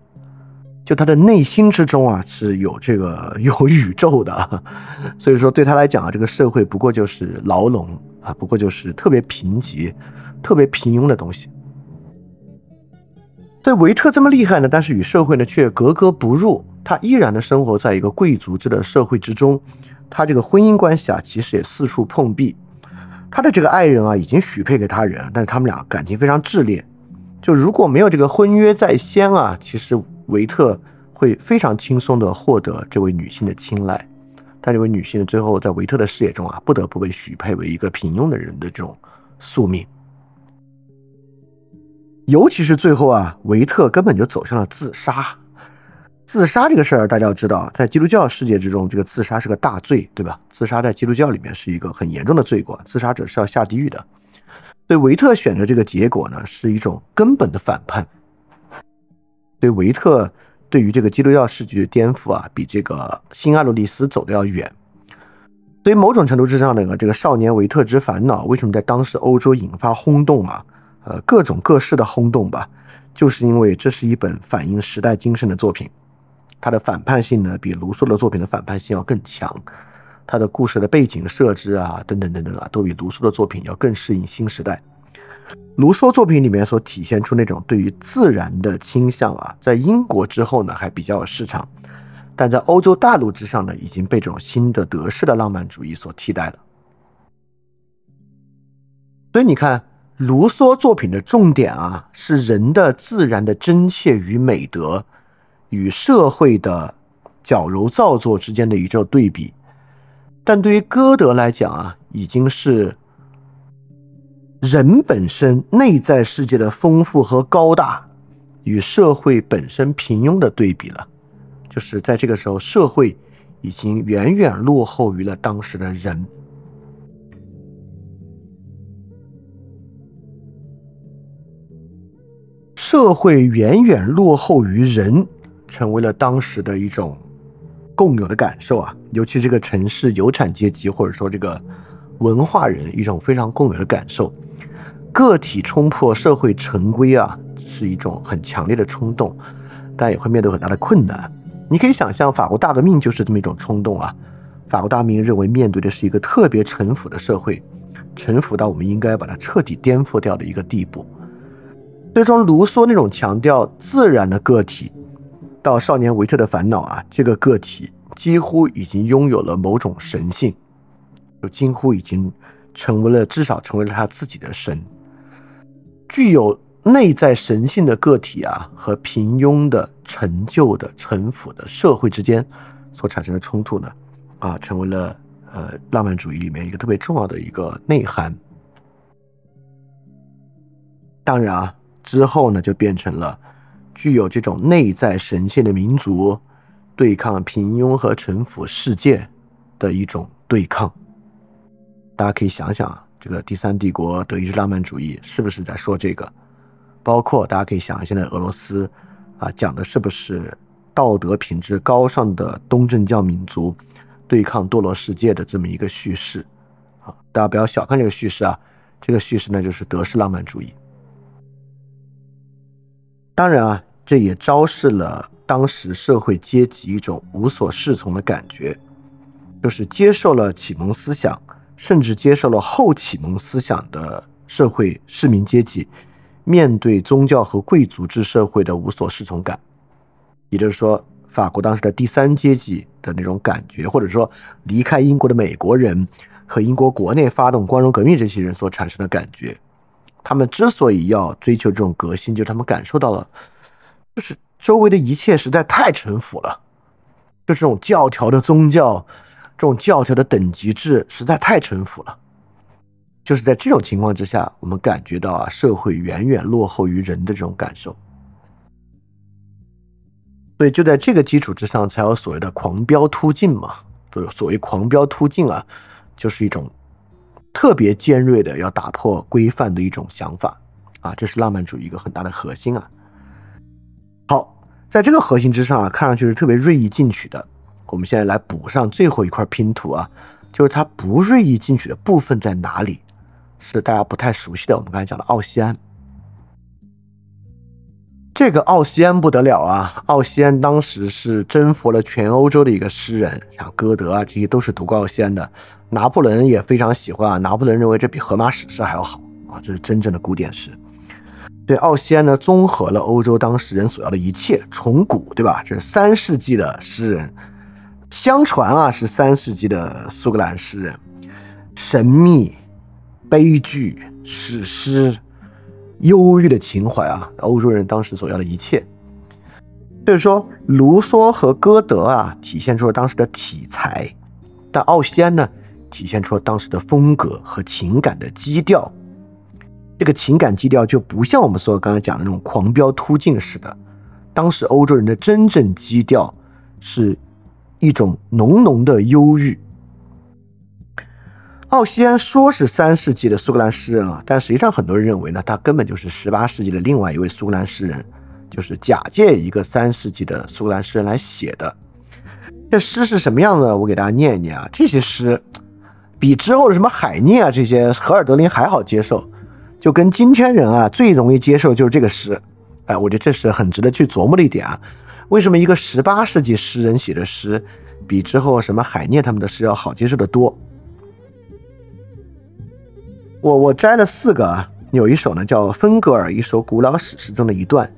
就他的内心之中啊，是有这个有宇宙的，所以说对他来讲啊，这个社会不过就是牢笼啊，不过就是特别贫瘠、特别平庸的东西。所以维特这么厉害呢，但是与社会呢却格格不入，他依然的生活在一个贵族制的社会之中，他这个婚姻关系啊，其实也四处碰壁。他的这个爱人啊，已经许配给他人，但是他们俩感情非常炽烈。就如果没有这个婚约在先啊，其实。维特会非常轻松的获得这位女性的青睐，但这位女性最后在维特的视野中啊，不得不被许配为一个平庸的人的这种宿命。尤其是最后啊，维特根本就走向了自杀。自杀这个事儿，大家要知道，在基督教世界之中，这个自杀是个大罪，对吧？自杀在基督教里面是一个很严重的罪过，自杀者是要下地狱的。所以维特选择这个结果呢，是一种根本的反叛。对维特对于这个基督教世界的颠覆啊，比这个新阿罗利斯走的要远。所以某种程度之上呢，这个少年维特之烦恼为什么在当时欧洲引发轰动啊？呃，各种各式的轰动吧，就是因为这是一本反映时代精神的作品。它的反叛性呢，比卢梭的作品的反叛性要更强。它的故事的背景设置啊，等等等等啊，都比卢梭的作品要更适应新时代。卢梭作品里面所体现出那种对于自然的倾向啊，在英国之后呢还比较有市场，但在欧洲大陆之上呢，已经被这种新的德式的浪漫主义所替代了。所以你看，卢梭作品的重点啊，是人的自然的真切与美德，与社会的矫揉造作之间的一个对比。但对于歌德来讲啊，已经是。人本身内在世界的丰富和高大，与社会本身平庸的对比了，就是在这个时候，社会已经远远落后于了当时的人，社会远远落后于人，成为了当时的一种共有的感受啊，尤其这个城市有产阶级或者说这个文化人一种非常共有的感受。个体冲破社会陈规啊，是一种很强烈的冲动，但也会面对很大的困难。你可以想象，法国大革命就是这么一种冲动啊。法国大革命认为面对的是一个特别陈腐的社会，臣服到我们应该把它彻底颠覆掉的一个地步。所以从卢梭那种强调自然的个体，到少年维特的烦恼啊，这个个体几乎已经拥有了某种神性，就几乎已经成为了至少成为了他自己的神，具有内在神性的个体啊，和平庸的、陈旧的、陈腐的社会之间所产生的冲突呢，啊，成为了呃浪漫主义里面一个特别重要的一个内涵。当然啊，之后呢就变成了。具有这种内在神性的民族，对抗平庸和城府世界的一种对抗。大家可以想想啊，这个第三帝国德意志浪漫主义是不是在说这个？包括大家可以想，现在俄罗斯啊，讲的是不是道德品质高尚的东正教民族对抗堕落世界的这么一个叙事？啊，大家不要小看这个叙事啊，这个叙事呢就是德式浪漫主义。当然啊。这也昭示了当时社会阶级一种无所适从的感觉，就是接受了启蒙思想，甚至接受了后启蒙思想的社会市民阶级，面对宗教和贵族制社会的无所适从感，也就是说，法国当时的第三阶级的那种感觉，或者说离开英国的美国人和英国国内发动光荣革命这些人所产生的感觉，他们之所以要追求这种革新，就是他们感受到了。就是周围的一切实在太臣服了，就这种教条的宗教，这种教条的等级制实在太臣服了。就是在这种情况之下，我们感觉到啊，社会远远落后于人的这种感受。所以就在这个基础之上，才有所谓的狂飙突进嘛。就是所谓狂飙突进啊，就是一种特别尖锐的要打破规范的一种想法啊，这是浪漫主义一个很大的核心啊。好，在这个核心之上啊，看上去是特别锐意进取的。我们现在来补上最后一块拼图啊，就是它不锐意进取的部分在哪里？是大家不太熟悉的。我们刚才讲的奥西安，这个奥西安不得了啊！奥西安当时是征服了全欧洲的一个诗人，像歌德啊，这些都是读过奥西安的。拿破仑也非常喜欢啊，拿破仑认为这比荷马史诗还要好啊，这是真正的古典诗。对奥西安呢，综合了欧洲当时人所要的一切，崇古，对吧？这是三世纪的诗人，相传啊是三世纪的苏格兰诗人，神秘、悲剧、史诗、忧郁的情怀啊，欧洲人当时所要的一切。所以说，卢梭和歌德啊，体现出了当时的体裁，但奥西安呢，体现出了当时的风格和情感的基调。这个情感基调就不像我们所刚才讲的那种狂飙突进似的，当时欧洲人的真正基调是一种浓浓的忧郁。奥西安说是三世纪的苏格兰诗人啊，但实际上很多人认为呢，他根本就是十八世纪的另外一位苏格兰诗人，就是假借一个三世纪的苏格兰诗人来写的。这诗是什么样的？我给大家念一念啊，这些诗比之后的什么海涅啊这些荷尔德林还好接受。就跟今天人啊最容易接受就是这个诗，哎，我觉得这是很值得去琢磨的一点啊。为什么一个十八世纪诗人写的诗，比之后什么海涅他们的诗要好接受的多？我我摘了四个啊，有一首呢叫《芬格尔》，一首古老史诗中的一段：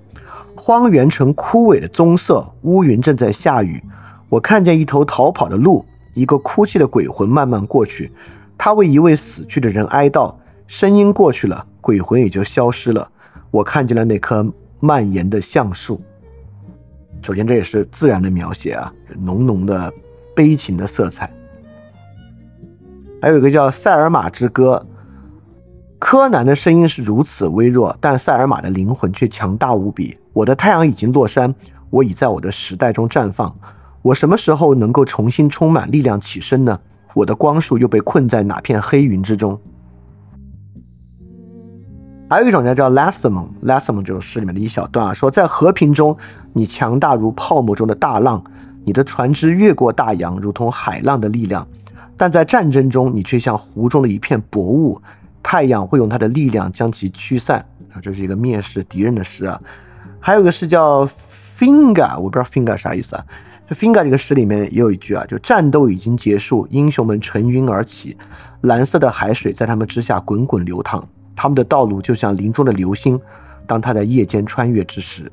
荒原呈枯萎的棕色，乌云正在下雨。我看见一头逃跑的鹿，一个哭泣的鬼魂慢慢过去，他为一位死去的人哀悼。声音过去了，鬼魂也就消失了。我看见了那棵蔓延的橡树。首先，这也是自然的描写啊，浓浓的悲情的色彩。还有一个叫《塞尔玛之歌》，柯南的声音是如此微弱，但塞尔玛的灵魂却强大无比。我的太阳已经落山，我已在我的时代中绽放。我什么时候能够重新充满力量起身呢？我的光束又被困在哪片黑云之中？还有一种呢，叫 Lasmon，Lasmon 就是诗里面的一小段啊，说在和平中，你强大如泡沫中的大浪，你的船只越过大洋，如同海浪的力量；但在战争中，你却像湖中的一片薄雾，太阳会用它的力量将其驱散。啊，这是一个蔑视敌人的诗啊。还有一个是叫 Finger，我不知道 Finger 啥意思啊，Finger 这个诗里面也有一句啊，就战斗已经结束，英雄们乘云而起，蓝色的海水在他们之下滚滚流淌，他们的道路就像林中的流星，当他在夜间穿越之时。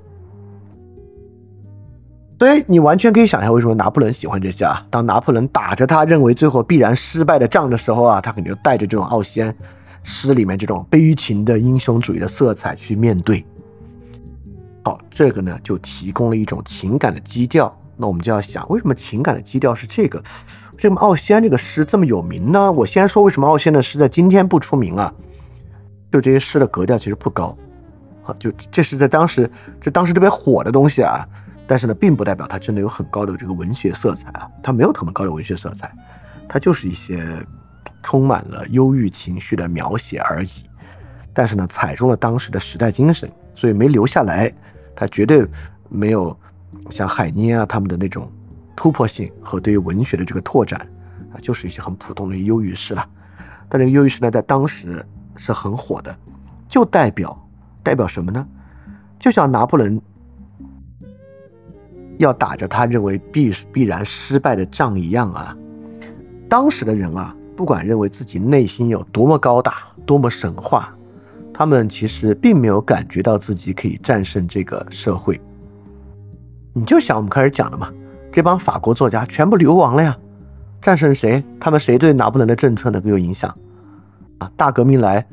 所以你完全可以想象为什么拿破仑喜欢这些啊。当拿破仑打着他认为最后必然失败的仗的时候啊，他肯定就带着这种奥西安诗里面这种悲情的英雄主义的色彩去面对。好，这个呢就提供了一种情感的基调。那我们就要想，为什么情感的基调是这个？为什么奥西安这个诗这么有名呢？我先说为什么奥西安的诗在今天不出名啊？就这些诗的格调其实不高，啊，就这是在当时这当时特别火的东西啊。但是呢，并不代表它真的有很高的这个文学色彩啊，它没有特别高的文学色彩，它就是一些充满了忧郁情绪的描写而已。但是呢，踩中了当时的时代精神，所以没留下来。它绝对没有。像海涅啊，他们的那种突破性和对于文学的这个拓展啊，就是一些很普通的忧郁诗了。但这个忧郁诗呢，在当时是很火的，就代表代表什么呢？就像拿破仑要打着他认为必必然失败的仗一样啊。当时的人啊，不管认为自己内心有多么高大、多么神话，他们其实并没有感觉到自己可以战胜这个社会。你就想我们开始讲的嘛，这帮法国作家全部流亡了呀，战胜谁？他们谁对拿破仑的政策能够有影响？啊，大革命来，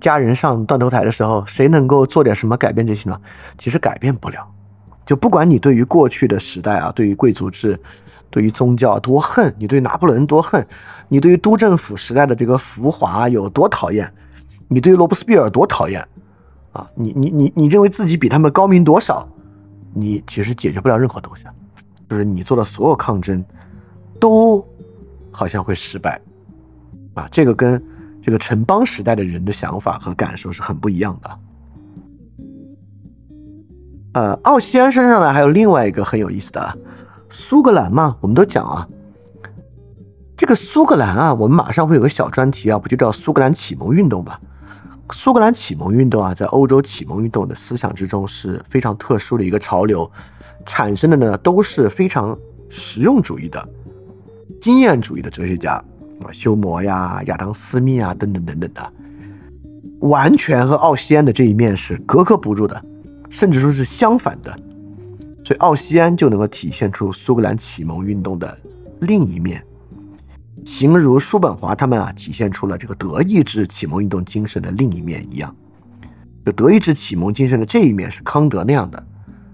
家人上断头台的时候，谁能够做点什么改变这些呢？其实改变不了。就不管你对于过去的时代啊，对于贵族制，对于宗教多恨，你对拿破仑多恨，你对于督政府时代的这个浮华有多讨厌，你对于罗伯斯庇尔多讨厌，啊，你你你你认为自己比他们高明多少？你其实解决不了任何东西，就是你做的所有抗争，都好像会失败，啊，这个跟这个城邦时代的人的想法和感受是很不一样的。呃，奥西安身上呢还有另外一个很有意思的，苏格兰嘛，我们都讲啊，这个苏格兰啊，我们马上会有个小专题啊，不就叫苏格兰启蒙运动吧？苏格兰启蒙运动啊，在欧洲启蒙运动的思想之中是非常特殊的一个潮流，产生的呢都是非常实用主义的、经验主义的哲学家啊，休谟呀、亚当·斯密啊等等等等的，完全和奥西安的这一面是格格不入的，甚至说是相反的。所以奥西安就能够体现出苏格兰启蒙运动的另一面。形如叔本华他们啊，体现出了这个德意志启蒙运动精神的另一面一样。就德意志启蒙精神的这一面是康德那样的，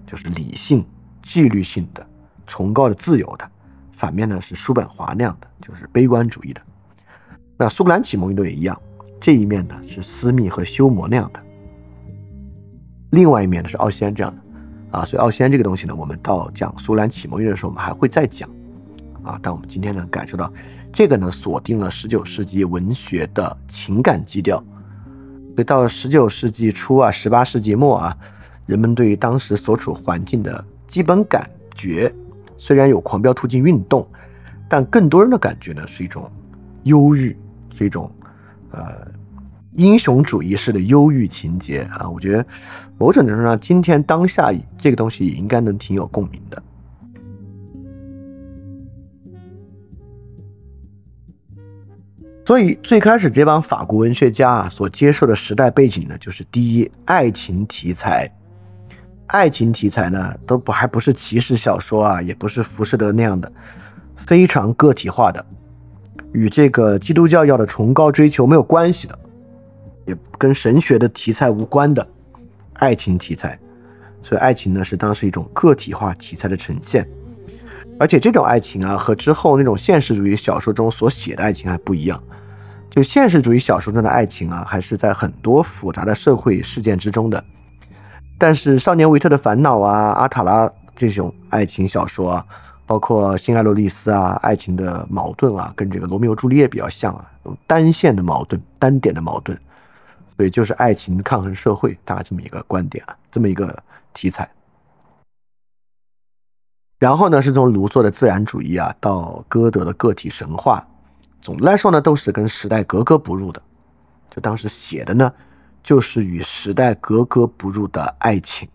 就是理性、纪律性的、崇高的、自由的；反面呢是叔本华那样的，就是悲观主义的。那苏格兰启蒙运动也一样，这一面呢是斯密和休谟那样的，另外一面呢是奥西安这样的。啊，所以奥西安这个东西呢，我们到讲苏格兰启蒙运动的时候，我们还会再讲。啊，但我们今天呢感受到。这个呢，锁定了十九世纪文学的情感基调，所以到十九世纪初啊，十八世纪末啊，人们对于当时所处环境的基本感觉，虽然有狂飙突进运动，但更多人的感觉呢，是一种忧郁，是一种呃英雄主义式的忧郁情节啊。我觉得某种程度上，今天当下这个东西也应该能挺有共鸣的。所以最开始这帮法国文学家啊所接受的时代背景呢，就是第一爱情题材，爱情题材呢都不还不是骑士小说啊，也不是浮士德那样的非常个体化的，与这个基督教要的崇高追求没有关系的，也跟神学的题材无关的爱情题材。所以爱情呢是当时一种个体化题材的呈现，而且这种爱情啊和之后那种现实主义小说中所写的爱情还不一样。就现实主义小说中的爱情啊，还是在很多复杂的社会事件之中的。但是《少年维特的烦恼》啊，《阿塔拉》这种爱情小说啊，包括《新爱洛丽丝》啊，爱情的矛盾啊，跟这个《罗密欧朱丽叶》比较像啊，单线的矛盾，单点的矛盾。所以就是爱情抗衡社会，大概这么一个观点啊，这么一个题材。然后呢，是从卢梭的自然主义啊，到歌德的个体神话。总的来说呢，都是跟时代格格不入的。就当时写的呢，就是与时代格格不入的爱情。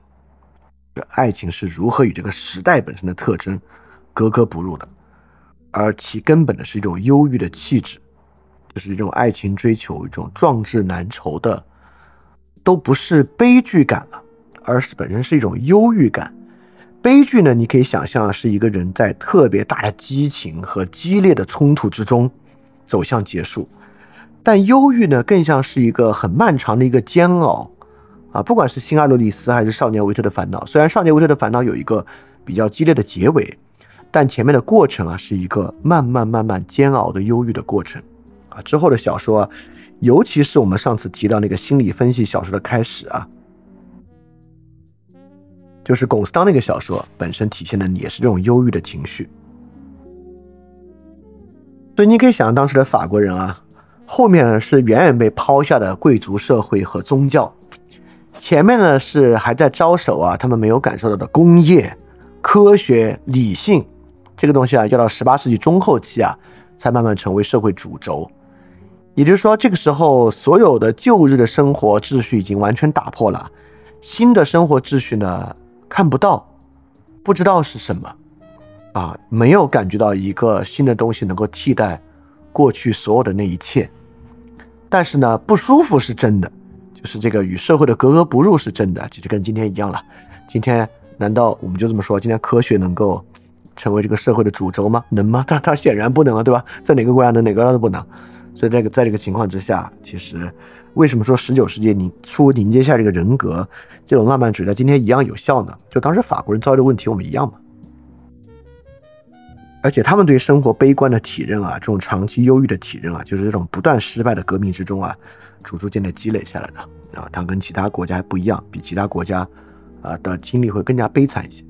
这爱情是如何与这个时代本身的特征格格不入的，而其根本的是一种忧郁的气质，就是这种爱情追求一种壮志难酬的，都不是悲剧感了，而是本身是一种忧郁感。悲剧呢，你可以想象是一个人在特别大的激情和激烈的冲突之中走向结束，但忧郁呢，更像是一个很漫长的一个煎熬啊！不管是新阿罗里斯还是少年维特的烦恼，虽然少年维特的烦恼有一个比较激烈的结尾，但前面的过程啊，是一个慢慢慢慢煎熬的忧郁的过程啊。之后的小说啊，尤其是我们上次提到那个心理分析小说的开始啊。就是龚斯当那个小说本身体现的也是这种忧郁的情绪，所以你可以想象当时的法国人啊，后面呢是远远被抛下的贵族社会和宗教，前面呢是还在招手啊，他们没有感受到的工业、科学、理性这个东西啊，要到十八世纪中后期啊，才慢慢成为社会主轴。也就是说，这个时候所有的旧日的生活秩序已经完全打破了，新的生活秩序呢？看不到，不知道是什么，啊，没有感觉到一个新的东西能够替代过去所有的那一切。但是呢，不舒服是真的，就是这个与社会的格格不入是真的，其实跟今天一样了。今天难道我们就这么说，今天科学能够成为这个社会的主轴吗？能吗？它它显然不能了，对吧？在哪个国家能，哪个国家都不能。所以这个在这个情况之下，其实。为什么说十九世纪凝初凝结下这个人格，这种浪漫主义在今天一样有效呢？就当时法国人遭遇的问题，我们一样嘛。而且他们对生活悲观的体认啊，这种长期忧郁的体认啊，就是这种不断失败的革命之中啊，逐逐渐的积累下来的啊。它跟其他国家不一样，比其他国家啊的经历会更加悲惨一些。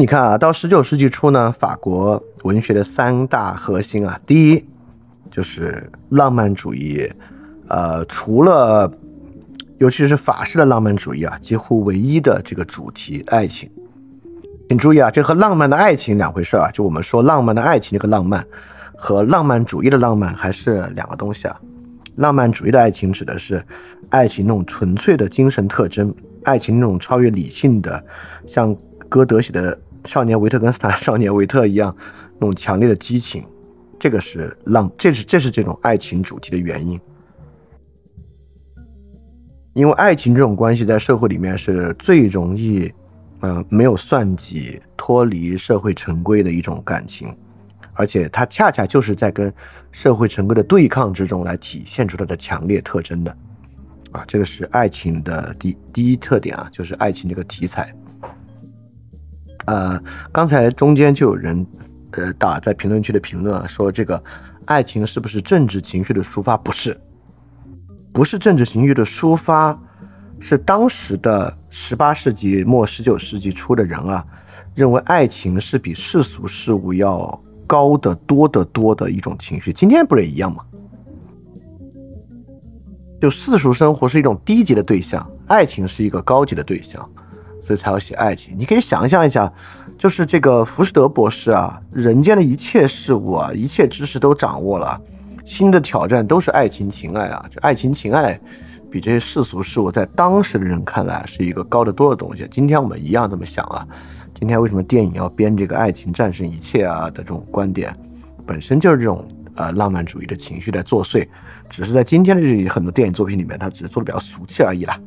你看啊，到十九世纪初呢，法国文学的三大核心啊，第一就是浪漫主义，呃，除了尤其是法式的浪漫主义啊，几乎唯一的这个主题爱情。请注意啊，这和浪漫的爱情两回事啊。就我们说浪漫的爱情这个浪漫，和浪漫主义的浪漫还是两个东西啊。浪漫主义的爱情指的是爱情那种纯粹的精神特征，爱情那种超越理性的，像。歌德写的少年维特根斯坦少年维特一样，那种强烈的激情，这个是浪，这是这是这种爱情主题的原因。因为爱情这种关系在社会里面是最容易，嗯，没有算计、脱离社会成规的一种感情，而且它恰恰就是在跟社会成规的对抗之中来体现出它的强烈特征的。啊，这个是爱情的第第一特点啊，就是爱情这个题材。呃，刚才中间就有人，呃，打在评论区的评论说，这个爱情是不是政治情绪的抒发？不是，不是政治情绪的抒发，是当时的十八世纪末十九世纪初的人啊，认为爱情是比世俗事物要高得多得多的一种情绪。今天不是也一样吗？就世俗生活是一种低级的对象，爱情是一个高级的对象。所以才要写爱情。你可以想象一下，就是这个浮士德博士啊，人间的一切事物啊，一切知识都掌握了，新的挑战都是爱情情爱啊。这爱情情爱比这些世俗事物在当时的人看来是一个高得多的东西。今天我们一样这么想啊。今天为什么电影要编这个爱情战胜一切啊的这种观点，本身就是这种呃浪漫主义的情绪在作祟，只是在今天的这很多电影作品里面，它只是做的比较俗气而已啦。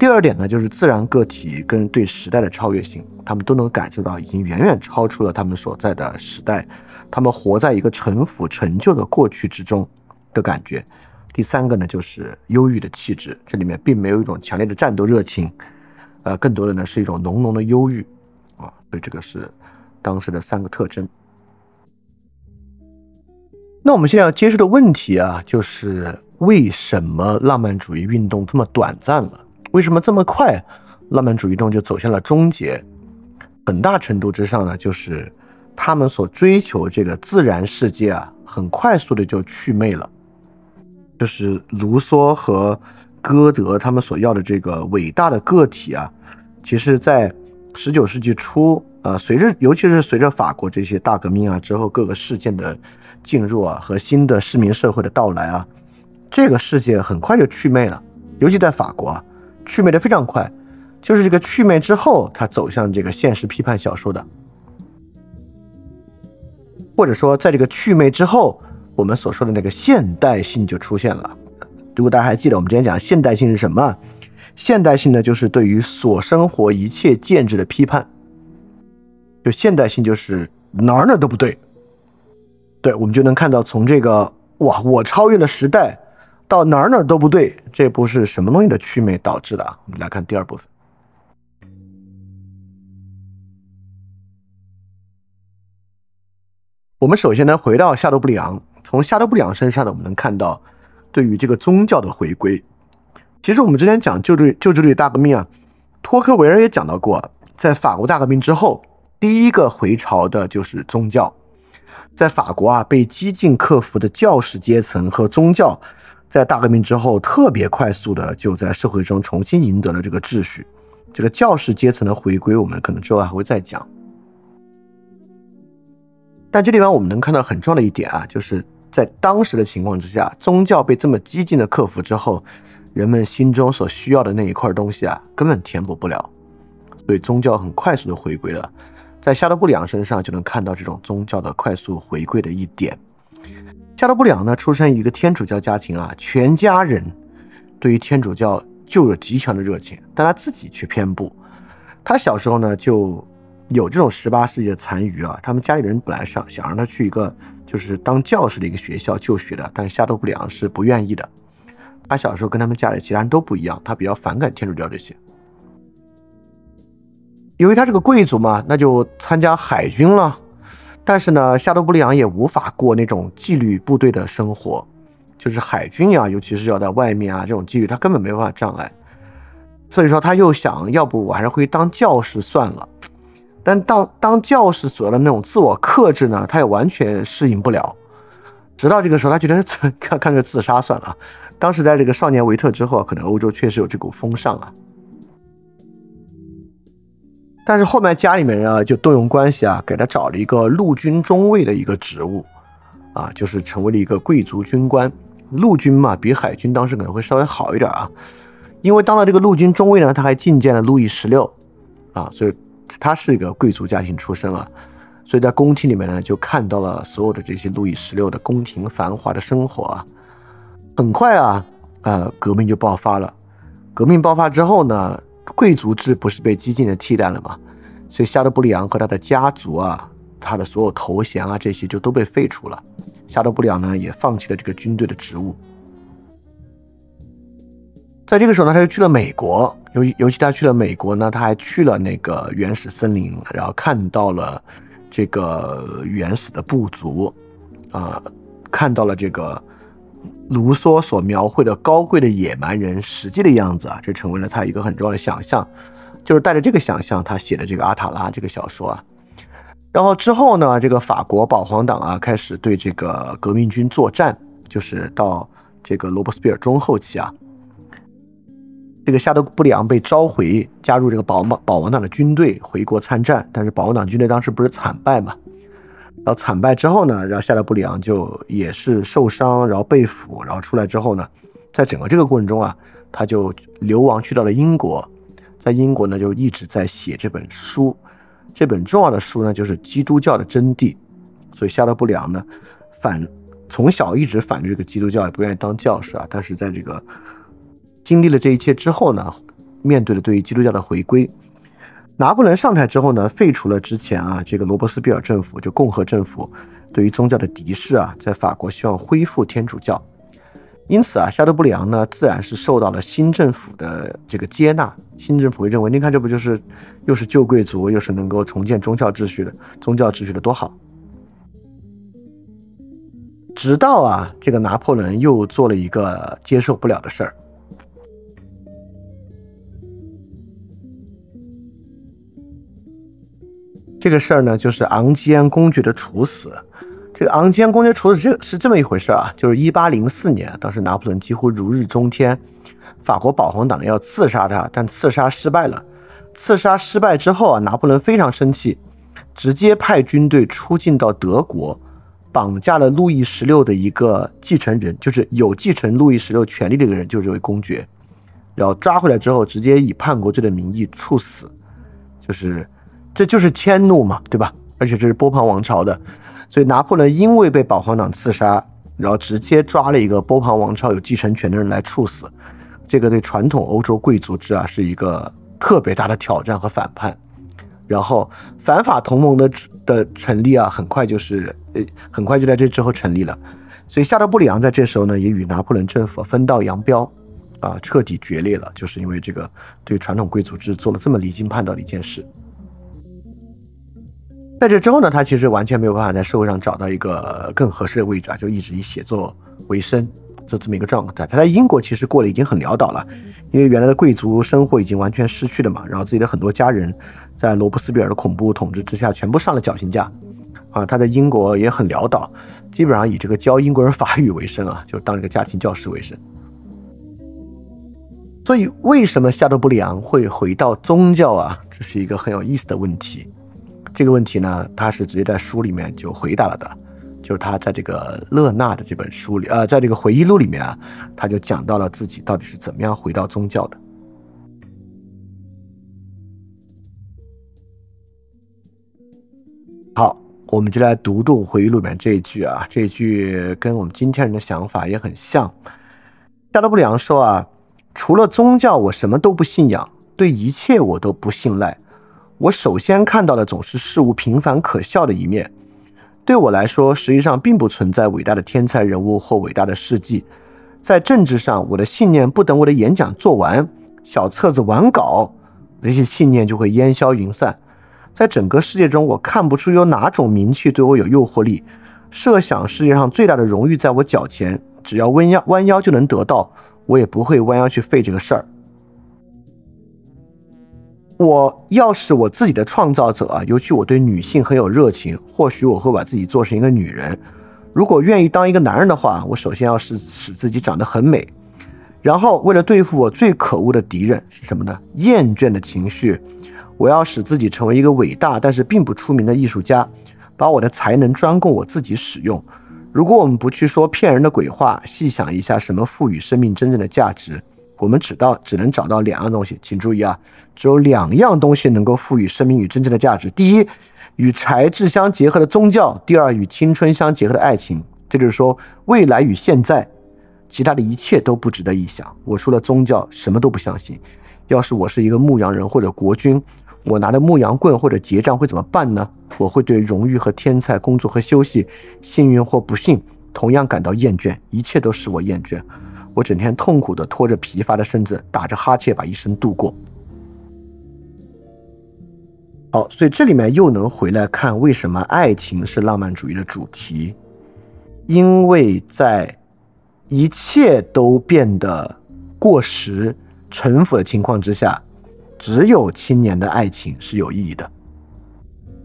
第二点呢，就是自然个体跟对时代的超越性，他们都能感受到已经远远超出了他们所在的时代，他们活在一个陈腐陈旧的过去之中的感觉。第三个呢，就是忧郁的气质，这里面并没有一种强烈的战斗热情，呃，更多的呢是一种浓浓的忧郁啊，所以这个是当时的三个特征。那我们现在要接触的问题啊，就是为什么浪漫主义运动这么短暂了？为什么这么快，浪漫主义运动就走向了终结？很大程度之上呢，就是他们所追求这个自然世界啊，很快速的就祛魅了。就是卢梭和歌德他们所要的这个伟大的个体啊，其实，在十九世纪初，呃，随着尤其是随着法国这些大革命啊之后各个事件的进入啊和新的市民社会的到来啊，这个世界很快就祛魅了，尤其在法国啊。祛魅的非常快，就是这个祛魅之后，他走向这个现实批判小说的，或者说在这个祛魅之后，我们所说的那个现代性就出现了。如果大家还记得，我们之前讲现代性是什么？现代性呢，就是对于所生活一切建制的批判。就现代性就是哪儿哪儿都不对。对，我们就能看到从这个哇，我超越了时代。到哪儿哪儿都不对，这不是什么东西的祛魅导致的啊？我们来看第二部分。我们首先呢，回到夏多布里昂，从夏多布里昂身上呢，我们能看到对于这个宗教的回归。其实我们之前讲救治救治率大革命啊，托克维尔也讲到过，在法国大革命之后，第一个回潮的就是宗教。在法国啊，被激进克服的教士阶层和宗教。在大革命之后，特别快速的就在社会中重新赢得了这个秩序。这个教士阶层的回归，我们可能之后还会再讲。但这地方我们能看到很重要的一点啊，就是在当时的情况之下，宗教被这么激进的克服之后，人们心中所需要的那一块东西啊，根本填补不了，所以宗教很快速的回归了。在夏多布里昂身上就能看到这种宗教的快速回归的一点。夏多布里昂呢，出生于一个天主教家庭啊，全家人对于天主教就有极强的热情，但他自己却偏不。他小时候呢，就有这种十八世纪的残余啊。他们家里人本来想想让他去一个就是当教师的一个学校就学的，但夏多布里昂是不愿意的。他小时候跟他们家里其他人都不一样，他比较反感天主教这些。由于他是个贵族嘛，那就参加海军了。但是呢，夏多布里昂也无法过那种纪律部队的生活，就是海军呀，尤其是要在外面啊，这种纪律他根本没办法障碍。所以说，他又想要不我还是回去当教师算了。但当当教师所要的那种自我克制呢，他也完全适应不了。直到这个时候，他觉得 看看个自杀算了。当时在这个少年维特之后，可能欧洲确实有这股风尚啊。但是后面家里面人啊，就动用关系啊，给他找了一个陆军中尉的一个职务，啊，就是成为了一个贵族军官。陆军嘛，比海军当时可能会稍微好一点啊，因为当了这个陆军中尉呢，他还觐见了路易十六，啊，所以他是一个贵族家庭出身啊，所以在宫廷里面呢，就看到了所有的这些路易十六的宫廷繁华的生活啊。很快啊，呃，革命就爆发了。革命爆发之后呢？贵族制不是被激进的替代了吗？所以夏多布里昂和他的家族啊，他的所有头衔啊，这些就都被废除了。夏多布里昂呢，也放弃了这个军队的职务。在这个时候呢，他就去了美国，尤尤其他去了美国呢，他还去了那个原始森林，然后看到了这个原始的部族，啊，看到了这个。卢梭所描绘的高贵的野蛮人实际的样子啊，这成为了他一个很重要的想象，就是带着这个想象，他写的这个《阿塔拉》这个小说啊。然后之后呢，这个法国保皇党啊，开始对这个革命军作战，就是到这个罗伯斯庇尔中后期啊，这个夏德布里昂被召回加入这个保保王党的军队回国参战，但是保皇党军队当时不是惨败嘛？然后惨败之后呢，然后夏德布里昂就也是受伤，然后被俘，然后出来之后呢，在整个这个过程中啊，他就流亡去到了英国，在英国呢就一直在写这本书，这本重要的书呢就是《基督教的真谛》，所以夏德布里昂呢反从小一直反对这个基督教，也不愿意当教师啊，但是在这个经历了这一切之后呢，面对了对于基督教的回归。拿破仑上台之后呢，废除了之前啊这个罗伯斯庇尔政府就共和政府对于宗教的敌视啊，在法国希望恢复天主教，因此啊，夏德布里昂呢自然是受到了新政府的这个接纳。新政府会认为，你看这不就是又是旧贵族，又是能够重建宗教秩序的宗教秩序的多好。直到啊这个拿破仑又做了一个接受不了的事儿。这个事儿呢，就是昂基安公爵的处死。这个昂基安公爵处死这是这么一回事啊，就是一八零四年，当时拿破仑几乎如日中天，法国保皇党要刺杀他，但刺杀失败了。刺杀失败之后啊，拿破仑非常生气，直接派军队出境到德国，绑架了路易十六的一个继承人，就是有继承路易十六权力的一个人，就是这位公爵。然后抓回来之后，直接以叛国罪的名义处死，就是。这就是迁怒嘛，对吧？而且这是波旁王朝的，所以拿破仑因为被保皇党刺杀，然后直接抓了一个波旁王朝有继承权的人来处死，这个对传统欧洲贵族制啊是一个特别大的挑战和反叛。然后反法同盟的的成立啊，很快就是呃，很快就在这之后成立了。所以夏德布里昂在这时候呢，也与拿破仑政府分道扬镳，啊，彻底决裂了，就是因为这个对传统贵族制做了这么离经叛道的一件事。在这之后呢，他其实完全没有办法在社会上找到一个更合适的位置啊，就一直以写作为生，就这么一个状态。他在英国其实过得已经很潦倒了，因为原来的贵族生活已经完全失去了嘛，然后自己的很多家人在罗伯斯庇尔的恐怖统治之下全部上了绞刑架，啊，他在英国也很潦倒，基本上以这个教英国人法语为生啊，就当一个家庭教师为生。所以，为什么夏多布里昂会回到宗教啊？这是一个很有意思的问题。这个问题呢，他是直接在书里面就回答了的，就是他在这个勒纳的这本书里，呃，在这个回忆录里面啊，他就讲到了自己到底是怎么样回到宗教的。好，我们就来读读回忆录里面这一句啊，这一句跟我们今天人的想法也很像。加德布里昂说啊，除了宗教，我什么都不信仰，对一切我都不信赖。我首先看到的总是事物平凡可笑的一面。对我来说，实际上并不存在伟大的天才人物或伟大的事迹。在政治上，我的信念不等我的演讲做完、小册子完稿，这些信念就会烟消云散。在整个世界中，我看不出有哪种名气对我有诱惑力。设想世界上最大的荣誉在我脚前，只要弯腰弯腰就能得到，我也不会弯腰去费这个事儿。我要是我自己的创造者啊，尤其我对女性很有热情，或许我会把自己做成一个女人。如果愿意当一个男人的话，我首先要是使自己长得很美，然后为了对付我最可恶的敌人是什么呢？厌倦的情绪。我要使自己成为一个伟大但是并不出名的艺术家，把我的才能专供我自己使用。如果我们不去说骗人的鬼话，细想一下什么赋予生命真正的价值。我们只到只能找到两样东西，请注意啊，只有两样东西能够赋予生命与真正的价值：第一，与才智相结合的宗教；第二，与青春相结合的爱情。这就是说，未来与现在，其他的一切都不值得一想。我除了宗教什么都不相信。要是我是一个牧羊人或者国君，我拿着牧羊棍或者结账会怎么办呢？我会对荣誉和天才、工作和休息、幸运或不幸同样感到厌倦，一切都使我厌倦。我整天痛苦地拖着疲乏的身子，打着哈欠把一生度过。好，所以这里面又能回来看为什么爱情是浪漫主义的主题，因为在一切都变得过时、陈腐的情况之下，只有青年的爱情是有意义的。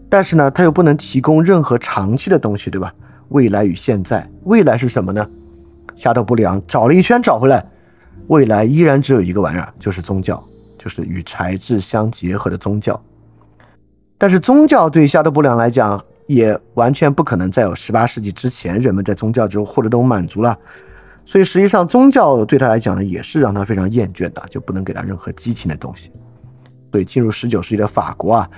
但是呢，它又不能提供任何长期的东西，对吧？未来与现在，未来是什么呢？夏德布良找了一圈找回来，未来依然只有一个玩意儿，就是宗教，就是与才智相结合的宗教。但是宗教对夏德布良来讲，也完全不可能再有十八世纪之前人们在宗教之后获得这种满足了。所以实际上宗教对他来讲呢，也是让他非常厌倦的，就不能给他任何激情的东西。所以进入十九世纪的法国啊，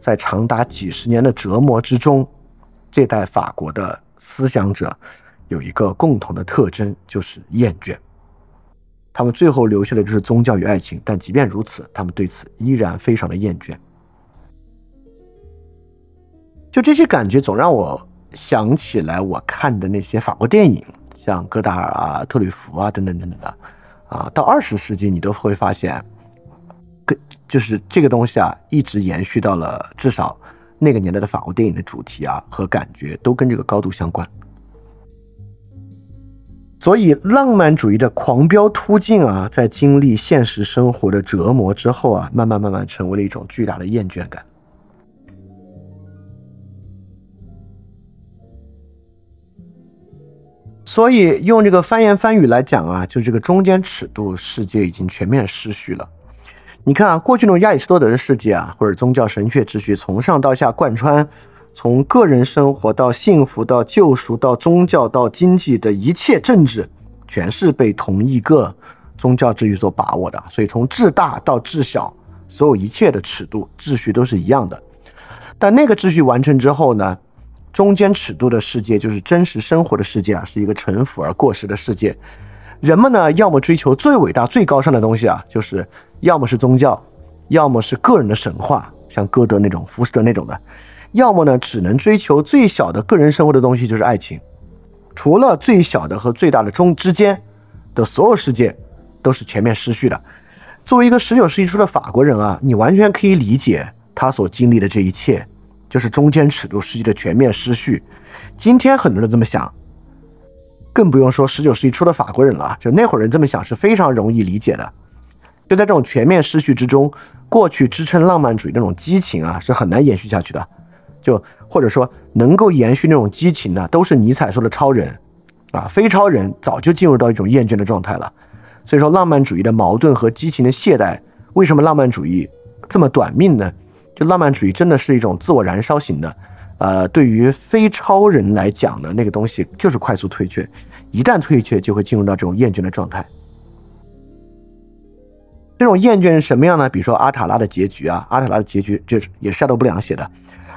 在长达几十年的折磨之中，这代法国的思想者有一个共同的特征，就是厌倦。他们最后留下的就是宗教与爱情，但即便如此，他们对此依然非常的厌倦。就这些感觉，总让我想起来我看的那些法国电影，像戈达尔啊、特吕弗啊等等等等的，啊，到二十世纪你都会发现，跟就是这个东西啊，一直延续到了至少那个年代的法国电影的主题啊和感觉都跟这个高度相关。所以，浪漫主义的狂飙突进啊，在经历现实生活的折磨之后啊，慢慢慢慢成为了一种巨大的厌倦感。所以，用这个翻言翻语来讲啊，就这个中间尺度世界已经全面失序了。你看啊，过去那种亚里士多德的世界啊，或者宗教神学秩序，从上到下贯穿。从个人生活到幸福，到救赎，到宗教，到经济的一切政治，全是被同一个宗教秩序所把握的。所以从至大到至小，所有一切的尺度秩序都是一样的。但那个秩序完成之后呢，中间尺度的世界就是真实生活的世界啊，是一个陈腐而过时的世界。人们呢，要么追求最伟大、最高尚的东西啊，就是要么是宗教，要么是个人的神话，像歌德那种、浮士德那种的。要么呢，只能追求最小的个人生活的东西，就是爱情。除了最小的和最大的中之间的所有世界，都是全面失序的。作为一个十九世纪初的法国人啊，你完全可以理解他所经历的这一切，就是中间尺度世界的全面失序。今天很多人这么想，更不用说十九世纪初的法国人了。就那会儿人这么想是非常容易理解的。就在这种全面失序之中，过去支撑浪漫主义那种激情啊，是很难延续下去的。就或者说能够延续那种激情呢，都是尼采说的超人，啊，非超人早就进入到一种厌倦的状态了。所以说，浪漫主义的矛盾和激情的懈怠，为什么浪漫主义这么短命呢？就浪漫主义真的是一种自我燃烧型的，呃，对于非超人来讲呢，那个东西就是快速退却，一旦退却就会进入到这种厌倦的状态。这种厌倦是什么样呢？比如说阿塔拉的结局啊，阿塔拉的结局就是也是夏多布良写的。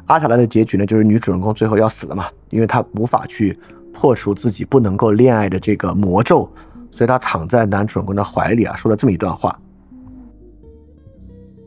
阿塔兰的结局呢，就是女主人公最后要死了嘛，因为她无法去破除自己不能够恋爱的这个魔咒，所以她躺在男主人公的怀里啊，说了这么一段话：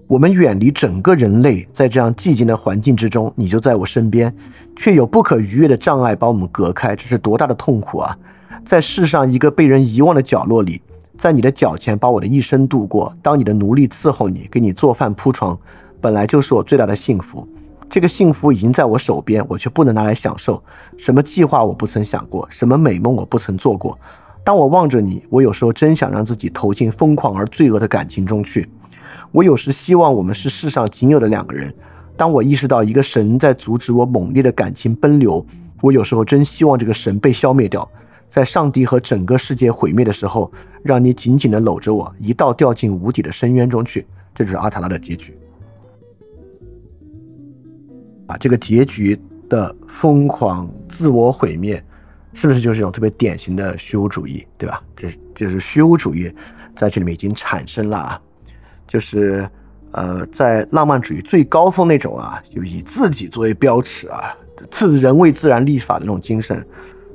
我们远离整个人类，在这样寂静的环境之中，你就在我身边，却有不可逾越的障碍把我们隔开，这是多大的痛苦啊！在世上一个被人遗忘的角落里，在你的脚前把我的一生度过，当你的奴隶伺候你，给你做饭铺床，本来就是我最大的幸福。这个幸福已经在我手边，我却不能拿来享受。什么计划我不曾想过，什么美梦我不曾做过。当我望着你，我有时候真想让自己投进疯狂而罪恶的感情中去。我有时希望我们是世上仅有的两个人。当我意识到一个神在阻止我猛烈的感情奔流，我有时候真希望这个神被消灭掉，在上帝和整个世界毁灭的时候，让你紧紧地搂着我，一道掉进无底的深渊中去。这就是阿塔拉的结局。这个结局的疯狂自我毁灭，是不是就是一种特别典型的虚无主义，对吧？这就是虚无主义在这里面已经产生了啊，就是呃，在浪漫主义最高峰那种啊，就以自己作为标尺啊，自人为自然立法的那种精神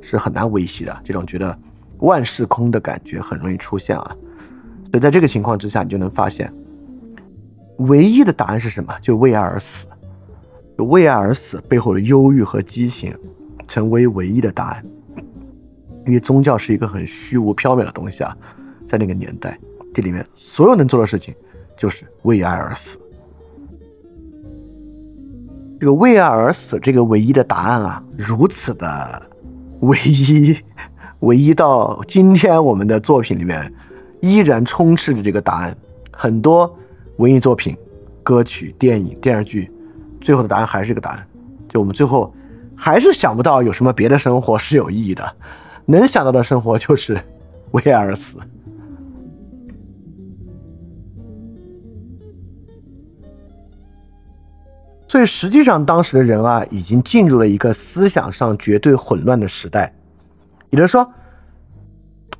是很难维系的。这种觉得万事空的感觉很容易出现啊，所以在这个情况之下，你就能发现，唯一的答案是什么？就为爱而死。为爱而死背后的忧郁和激情，成为唯一的答案。因为宗教是一个很虚无缥缈的东西啊，在那个年代，这里面所有能做的事情就是为爱而死。这个为爱而死这个唯一的答案啊，如此的唯一，唯一到今天我们的作品里面依然充斥着这个答案。很多文艺作品、歌曲、电影、电视剧。最后的答案还是个答案，就我们最后还是想不到有什么别的生活是有意义的，能想到的生活就是为爱而死。所以实际上当时的人啊，已经进入了一个思想上绝对混乱的时代，也就是说，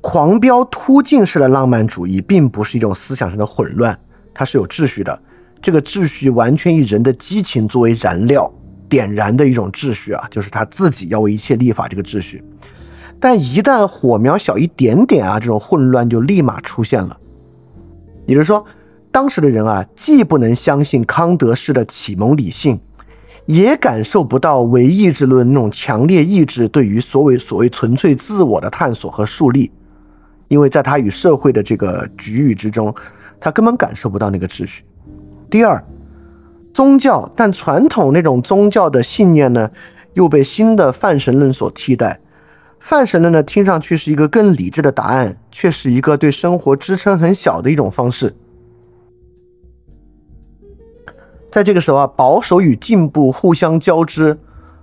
狂飙突进式的浪漫主义并不是一种思想上的混乱，它是有秩序的。这个秩序完全以人的激情作为燃料点燃的一种秩序啊，就是他自己要为一切立法这个秩序。但一旦火苗小一点点啊，这种混乱就立马出现了。也就是说，当时的人啊，既不能相信康德式的启蒙理性，也感受不到唯意志论那种强烈意志对于所谓所谓纯粹自我的探索和树立，因为在他与社会的这个局域之中，他根本感受不到那个秩序。第二，宗教，但传统那种宗教的信念呢，又被新的泛神论所替代。泛神论呢，听上去是一个更理智的答案，却是一个对生活支撑很小的一种方式。在这个时候啊，保守与进步互相交织。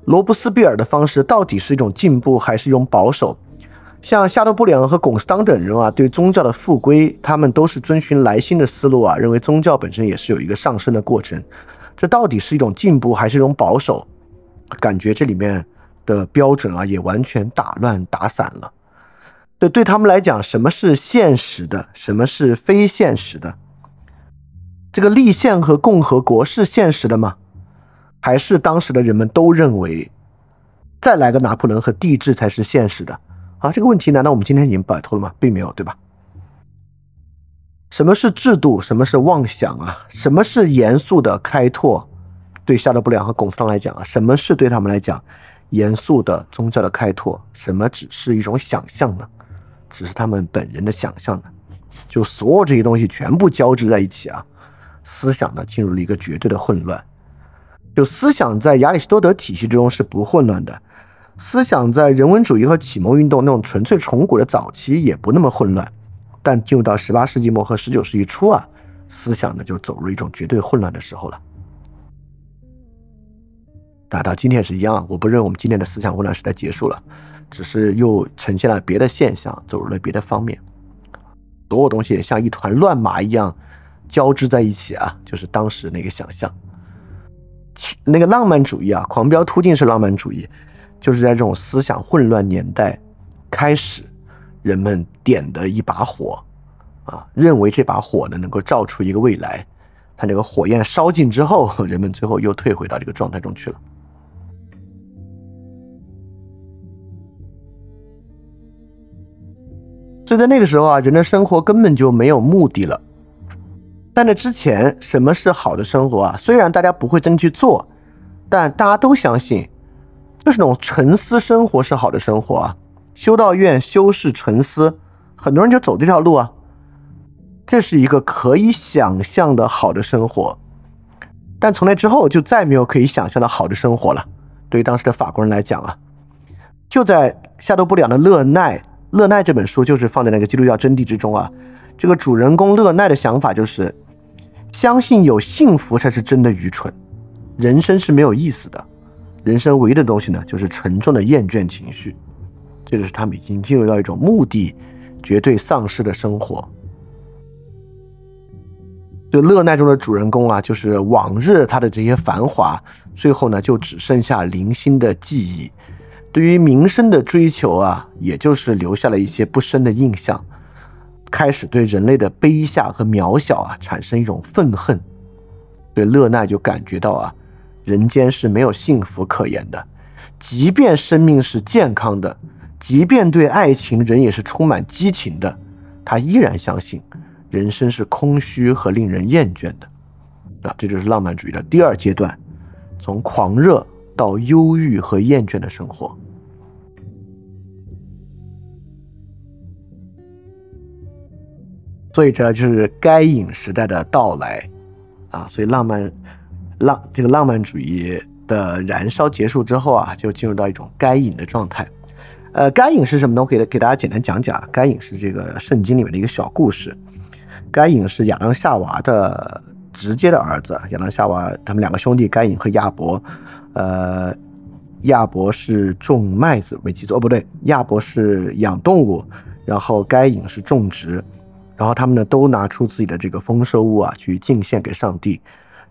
罗伯斯庇尔的方式到底是一种进步还是一种保守？像夏多布里昂和龚斯当等人啊，对宗教的复归，他们都是遵循莱辛的思路啊，认为宗教本身也是有一个上升的过程。这到底是一种进步还是一种保守？感觉这里面的标准啊，也完全打乱打散了。对，对他们来讲，什么是现实的，什么是非现实的？这个立宪和共和国是现实的吗？还是当时的人们都认为，再来个拿破仑和帝制才是现实的？啊，这个问题难道我们今天已经摆脱了吗？并没有，对吧？什么是制度？什么是妄想啊？什么是严肃的开拓？对夏德布良和龚斯当来讲啊，什么是对他们来讲严肃的宗教的开拓？什么只是一种想象呢？只是他们本人的想象呢？就所有这些东西全部交织在一起啊，思想呢进入了一个绝对的混乱。就思想在亚里士多德体系之中是不混乱的。思想在人文主义和启蒙运动那种纯粹崇古的早期也不那么混乱，但进入到十八世纪末和十九世纪初啊，思想呢就走入一种绝对混乱的时候了。打到今天也是一样，我不认为我们今天的思想混乱时代结束了，只是又呈现了别的现象，走入了别的方面。所有东西也像一团乱麻一样交织在一起啊，就是当时那个想象，那个浪漫主义啊，狂飙突进式浪漫主义。就是在这种思想混乱年代开始，人们点的一把火，啊，认为这把火呢能够照出一个未来。它这个火焰烧尽之后，人们最后又退回到这个状态中去了。所以在那个时候啊，人的生活根本就没有目的了。在那之前，什么是好的生活啊？虽然大家不会真去做，但大家都相信。就是那种沉思生活是好的生活啊，修道院修饰沉思，很多人就走这条路啊，这是一个可以想象的好的生活，但从那之后就再没有可以想象的好的生活了。对于当时的法国人来讲啊，就在夏多布里昂的《勒奈》《勒奈》这本书就是放在那个基督教真谛之中啊，这个主人公勒奈的想法就是相信有幸福才是真的愚蠢，人生是没有意思的。人生唯一的东西呢，就是沉重的厌倦情绪，这就是他们已经进入到一种目的绝对丧失的生活。就乐奈中的主人公啊，就是往日他的这些繁华，最后呢就只剩下零星的记忆。对于名声的追求啊，也就是留下了一些不深的印象。开始对人类的卑下和渺小啊，产生一种愤恨。对乐奈就感觉到啊。人间是没有幸福可言的，即便生命是健康的，即便对爱情人也是充满激情的，他依然相信人生是空虚和令人厌倦的。啊，这就是浪漫主义的第二阶段，从狂热到忧郁和厌倦的生活。所以这就是该隐时代的到来啊！所以浪漫。浪这个浪漫主义的燃烧结束之后啊，就进入到一种该隐的状态。呃，该隐是什么呢？我给给大家简单讲讲。该隐是这个圣经里面的一个小故事。该隐是亚当夏娃的直接的儿子。亚当夏娃他们两个兄弟，该隐和亚伯。呃，亚伯是种麦子，没记错哦，不对，亚伯是养动物，然后该隐是种植。然后他们呢都拿出自己的这个丰收物啊，去敬献给上帝。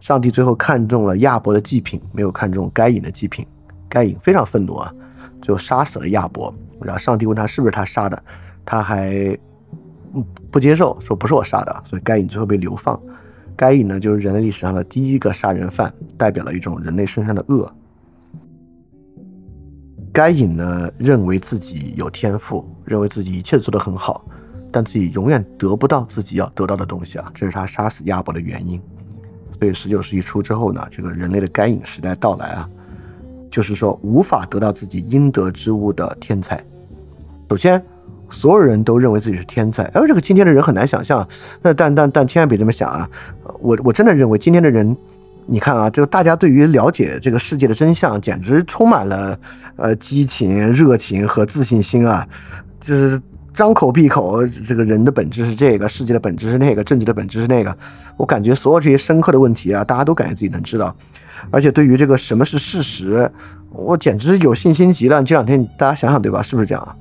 上帝最后看中了亚伯的祭品，没有看中该隐的祭品。该隐非常愤怒啊，最后杀死了亚伯。然后上帝问他是不是他杀的，他还不接受，说不是我杀的，所以该隐最后被流放。该隐呢，就是人类历史上的第一个杀人犯，代表了一种人类身上的恶。该隐呢，认为自己有天赋，认为自己一切做得很好，但自己永远得不到自己要得到的东西啊，这是他杀死亚伯的原因。所以十九世纪初之后呢，这个人类的该隐时代到来啊，就是说无法得到自己应得之物的天才。首先。所有人都认为自己是天才，而这个今天的人很难想象。那但但但千万别这么想啊！我我真的认为今天的人，你看啊，就大家对于了解这个世界的真相，简直充满了呃激情、热情和自信心啊！就是张口闭口，这个人的本质是这个，世界的本质是那个，政治的本质是那个。我感觉所有这些深刻的问题啊，大家都感觉自己能知道。而且对于这个什么是事实，我简直有信心极了。这两天大家想想对吧？是不是这样啊？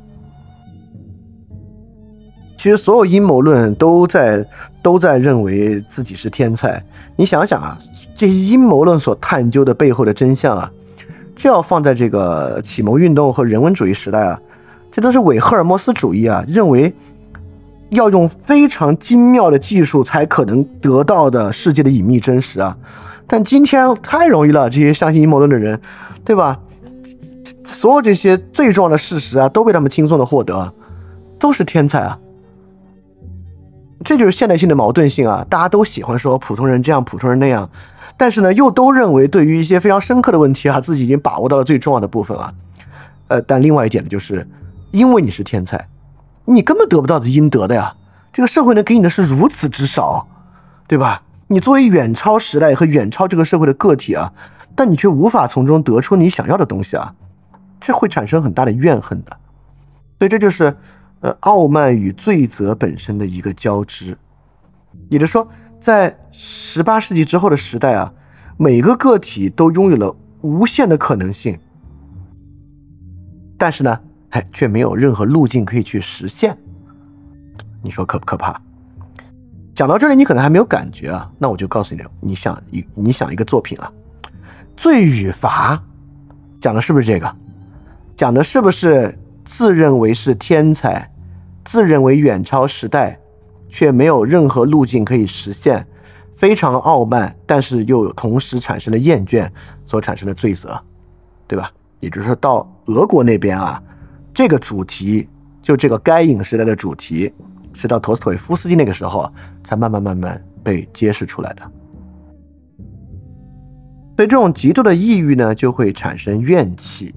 其实所有阴谋论都在都在认为自己是天才。你想想啊，这些阴谋论所探究的背后的真相啊，这要放在这个启蒙运动和人文主义时代啊，这都是伪赫尔墨斯主义啊，认为要用非常精妙的技术才可能得到的世界的隐秘真实啊。但今天太容易了，这些相信阴谋论的人，对吧？所有这些最重要的事实啊，都被他们轻松的获得，都是天才啊。这就是现代性的矛盾性啊！大家都喜欢说普通人这样，普通人那样，但是呢，又都认为对于一些非常深刻的问题啊，自己已经把握到了最重要的部分啊。呃，但另外一点呢，就是因为你是天才，你根本得不到的应得的呀。这个社会能给你的是如此之少，对吧？你作为远超时代和远超这个社会的个体啊，但你却无法从中得出你想要的东西啊，这会产生很大的怨恨的。所以这就是。呃，傲慢与罪责本身的一个交织，也就是说，在十八世纪之后的时代啊，每个个体都拥有了无限的可能性，但是呢，哎，却没有任何路径可以去实现。你说可不可怕？讲到这里，你可能还没有感觉啊，那我就告诉你，你想一你想一个作品啊，《罪与罚》，讲的是不是这个？讲的是不是自认为是天才？自认为远超时代，却没有任何路径可以实现，非常傲慢，但是又有同时产生了厌倦所产生的罪责，对吧？也就是说，到俄国那边啊，这个主题就这个该隐时代的主题，是到陀思妥耶夫斯基那个时候才慢慢慢慢被揭示出来的。所以，这种极度的抑郁呢，就会产生怨气，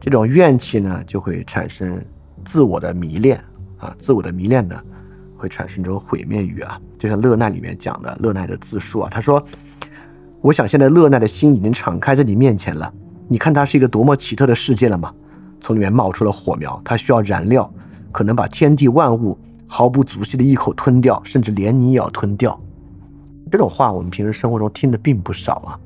这种怨气呢，就会产生自我的迷恋。啊，自我的迷恋呢，会产生这种毁灭欲啊，就像勒奈里面讲的勒奈的自述啊，他说：“我想现在勒奈的心已经敞开在你面前了，你看它是一个多么奇特的世界了吗？从里面冒出了火苗，它需要燃料，可能把天地万物毫不足惜的一口吞掉，甚至连你也要吞掉。”这种话我们平时生活中听的并不少啊。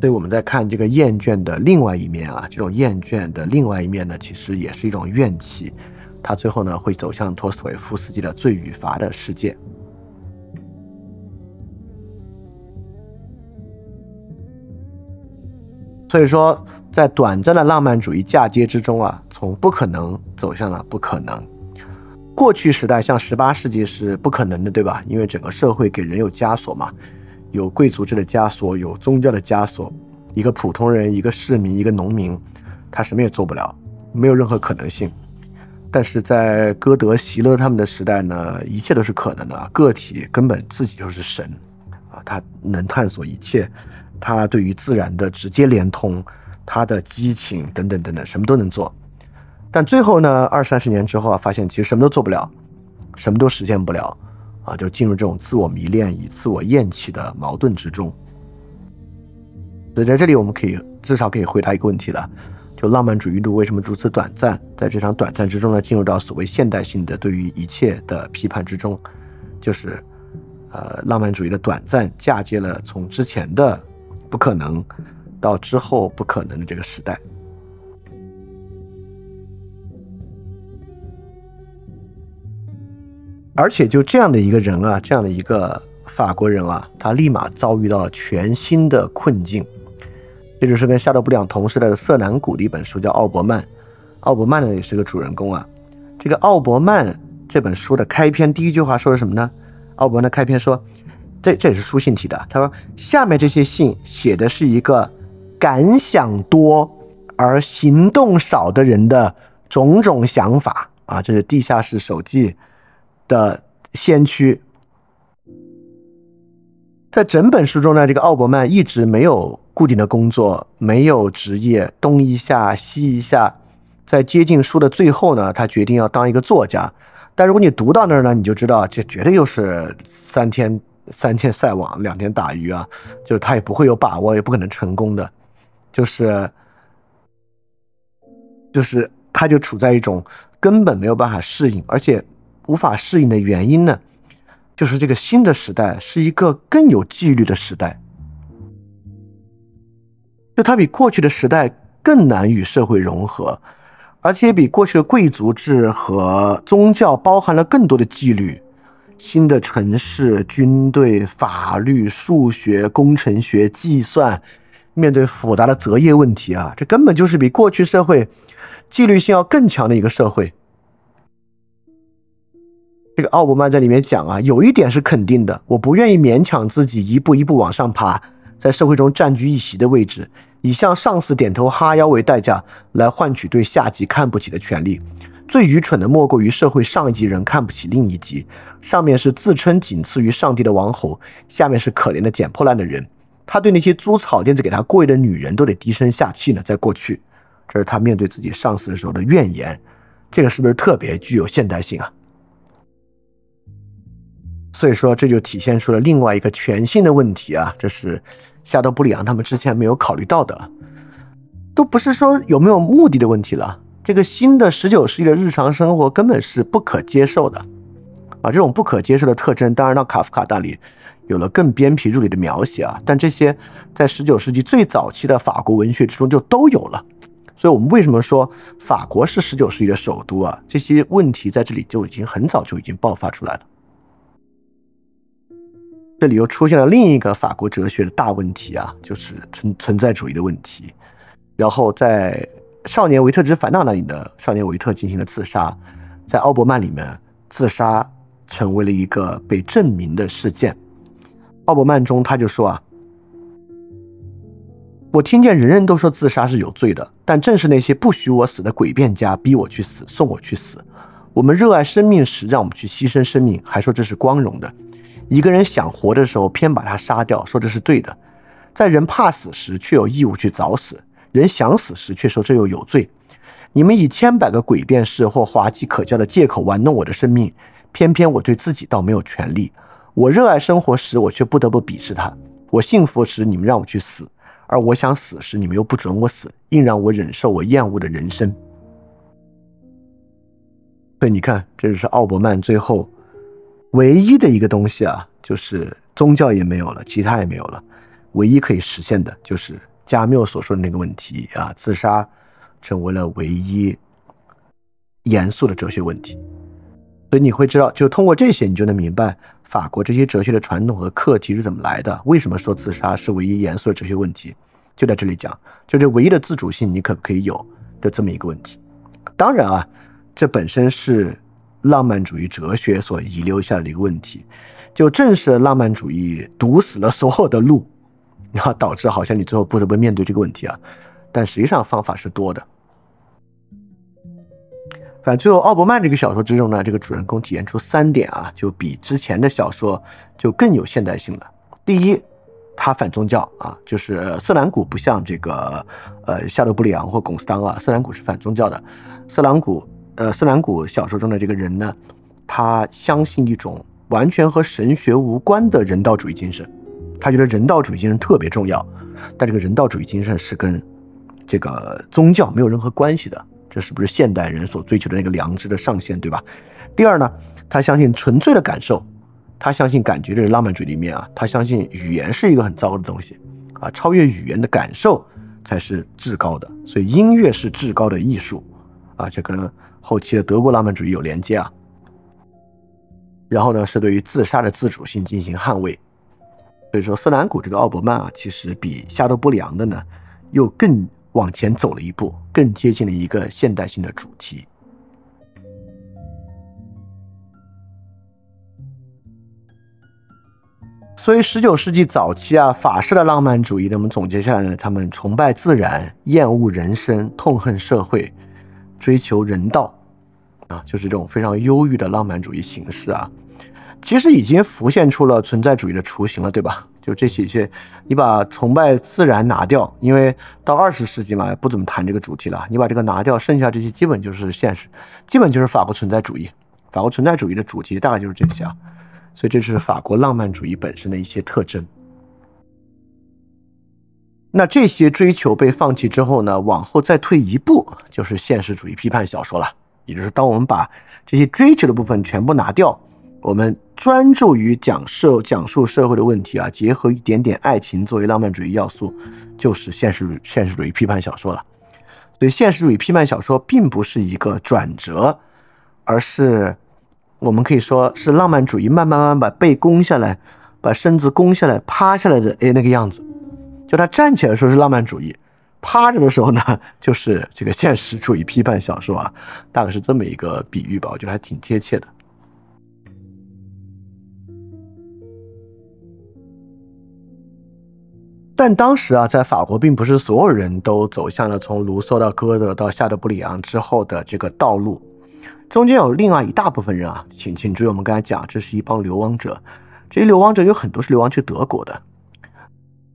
所以我们在看这个厌倦的另外一面啊，这种厌倦的另外一面呢，其实也是一种怨气，它最后呢会走向托斯托耶夫斯基的罪与罚的世界。所以说，在短暂的浪漫主义嫁接之中啊，从不可能走向了不可能。过去时代像十八世纪是不可能的，对吧？因为整个社会给人有枷锁嘛。有贵族制的枷锁，有宗教的枷锁，一个普通人，一个市民，一个农民，他什么也做不了，没有任何可能性。但是在歌德、席勒他们的时代呢，一切都是可能的，个体根本自己就是神啊，他能探索一切，他对于自然的直接连通，他的激情等等等等，什么都能做。但最后呢，二三十年之后啊，发现其实什么都做不了，什么都实现不了。啊，就进入这种自我迷恋与自我厌弃的矛盾之中。所以在这里，我们可以至少可以回答一个问题了：就浪漫主义度为什么如此短暂？在这场短暂之中呢，进入到所谓现代性的对于一切的批判之中，就是呃，浪漫主义的短暂嫁接了从之前的不可能到之后不可能的这个时代。而且就这样的一个人啊，这样的一个法国人啊，他立马遭遇到了全新的困境。这就是跟夏洛布里昂同时代的瑟南古的一本书叫《奥伯曼》。奥伯曼呢也是个主人公啊。这个奥伯曼这本书的开篇第一句话说的什么呢？奥伯曼的开篇说，这这也是书信体的。他说下面这些信写的是一个感想多而行动少的人的种种想法啊，这是地下室手记的先驱。在整本书中呢，这个奥伯曼一直没有固定的工作，没有职业，东一下西一下。在接近书的最后呢，他决定要当一个作家。但如果你读到那儿呢，你就知道这绝对又是三天三天晒网，两天打鱼啊，就是他也不会有把握，也不可能成功的。就是就是他就处在一种根本没有办法适应，而且无法适应的原因呢？就是这个新的时代是一个更有纪律的时代，就它比过去的时代更难与社会融合，而且比过去的贵族制和宗教包含了更多的纪律。新的城市、军队、法律、数学、工程学、计算，面对复杂的择业问题啊，这根本就是比过去社会纪律性要更强的一个社会。这个奥伯曼在里面讲啊，有一点是肯定的，我不愿意勉强自己一步一步往上爬，在社会中占据一席的位置，以向上司点头哈腰为代价来换取对下级看不起的权利。最愚蠢的莫过于社会上一级人看不起另一级，上面是自称仅次于上帝的王侯，下面是可怜的捡破烂的人。他对那些租草垫子给他跪的女人都得低声下气呢。在过去，这是他面对自己上司的时候的怨言。这个是不是特别具有现代性啊？所以说，这就体现出了另外一个全新的问题啊！这是夏多布里昂他们之前没有考虑到的，都不是说有没有目的的问题了。这个新的十九世纪的日常生活根本是不可接受的啊！这种不可接受的特征，当然到卡夫卡那里有了更鞭辟入里的描写啊，但这些在十九世纪最早期的法国文学之中就都有了。所以，我们为什么说法国是十九世纪的首都啊？这些问题在这里就已经很早就已经爆发出来了。这里又出现了另一个法国哲学的大问题啊，就是存存在主义的问题。然后在少年维特之烦恼那里的少年维特进行了自杀，在奥伯曼里面，自杀成为了一个被证明的事件。奥伯曼中他就说啊，我听见人人都说自杀是有罪的，但正是那些不许我死的诡辩家逼我去死，送我去死。我们热爱生命时，让我们去牺牲生命，还说这是光荣的。一个人想活的时候，偏把他杀掉，说这是对的；在人怕死时，却有义务去早死；人想死时，却说这又有罪。你们以千百个诡辩式或滑稽可笑的借口玩弄我的生命，偏偏我对自己倒没有权利。我热爱生活时，我却不得不鄙视他；我幸福时，你们让我去死；而我想死时，你们又不准我死，硬让我忍受我厌恶的人生。所以你看，这就是奥伯曼最后。唯一的一个东西啊，就是宗教也没有了，其他也没有了，唯一可以实现的就是加缪所说的那个问题啊，自杀成为了唯一严肃的哲学问题。所以你会知道，就通过这些，你就能明白法国这些哲学的传统和课题是怎么来的。为什么说自杀是唯一严肃的哲学问题？就在这里讲，就这唯一的自主性，你可不可以有的这么一个问题？当然啊，这本身是。浪漫主义哲学所遗留下的一个问题，就正是浪漫主义堵死了所有的路，然后导致好像你最后不得不面对这个问题啊。但实际上方法是多的。反正最后奥伯曼这个小说之中呢，这个主人公体现出三点啊，就比之前的小说就更有现代性了。第一，他反宗教啊，就是色兰古不像这个呃夏洛布里昂或龚斯当啊，色兰古是反宗教的，色兰古。呃，色兰古小说中的这个人呢，他相信一种完全和神学无关的人道主义精神，他觉得人道主义精神特别重要，但这个人道主义精神是跟这个宗教没有任何关系的，这是不是现代人所追求的那个良知的上限，对吧？第二呢，他相信纯粹的感受，他相信感觉这是浪漫主义里面啊，他相信语言是一个很糟糕的东西啊，超越语言的感受才是至高的，所以音乐是至高的艺术啊，这跟后期的德国浪漫主义有连接啊，然后呢是对于自杀的自主性进行捍卫，所以说斯兰古这个奥伯曼啊，其实比夏多布里昂的呢又更往前走了一步，更接近了一个现代性的主题。所以，十九世纪早期啊，法式的浪漫主义呢，我们总结下来呢，他们崇拜自然，厌恶人生，痛恨社会，追求人道，啊，就是这种非常忧郁的浪漫主义形式啊。其实已经浮现出了存在主义的雏形了，对吧？就这些些，你把崇拜自然拿掉，因为到二十世纪嘛，不怎么谈这个主题了。你把这个拿掉，剩下这些基本就是现实，基本就是法国存在主义。法国存在主义的主题大概就是这些啊。所以这是法国浪漫主义本身的一些特征。那这些追求被放弃之后呢？往后再退一步，就是现实主义批判小说了。也就是当我们把这些追求的部分全部拿掉，我们专注于讲社讲述社会的问题啊，结合一点点爱情作为浪漫主义要素，就是现实现实主义批判小说了。所以现实主义批判小说并不是一个转折，而是。我们可以说是浪漫主义慢慢慢慢把背弓下来，把身子弓下来，趴下来的哎那个样子，就他站起来的时候是浪漫主义，趴着的时候呢就是这个现实主义批判小说啊，大概是这么一个比喻吧，我觉得还挺贴切的。但当时啊，在法国并不是所有人都走向了从卢梭到歌德到夏德布里昂之后的这个道路。中间有另外一大部分人啊，请请注意，我们刚才讲，这是一帮流亡者，这些流亡者有很多是流亡去德国的，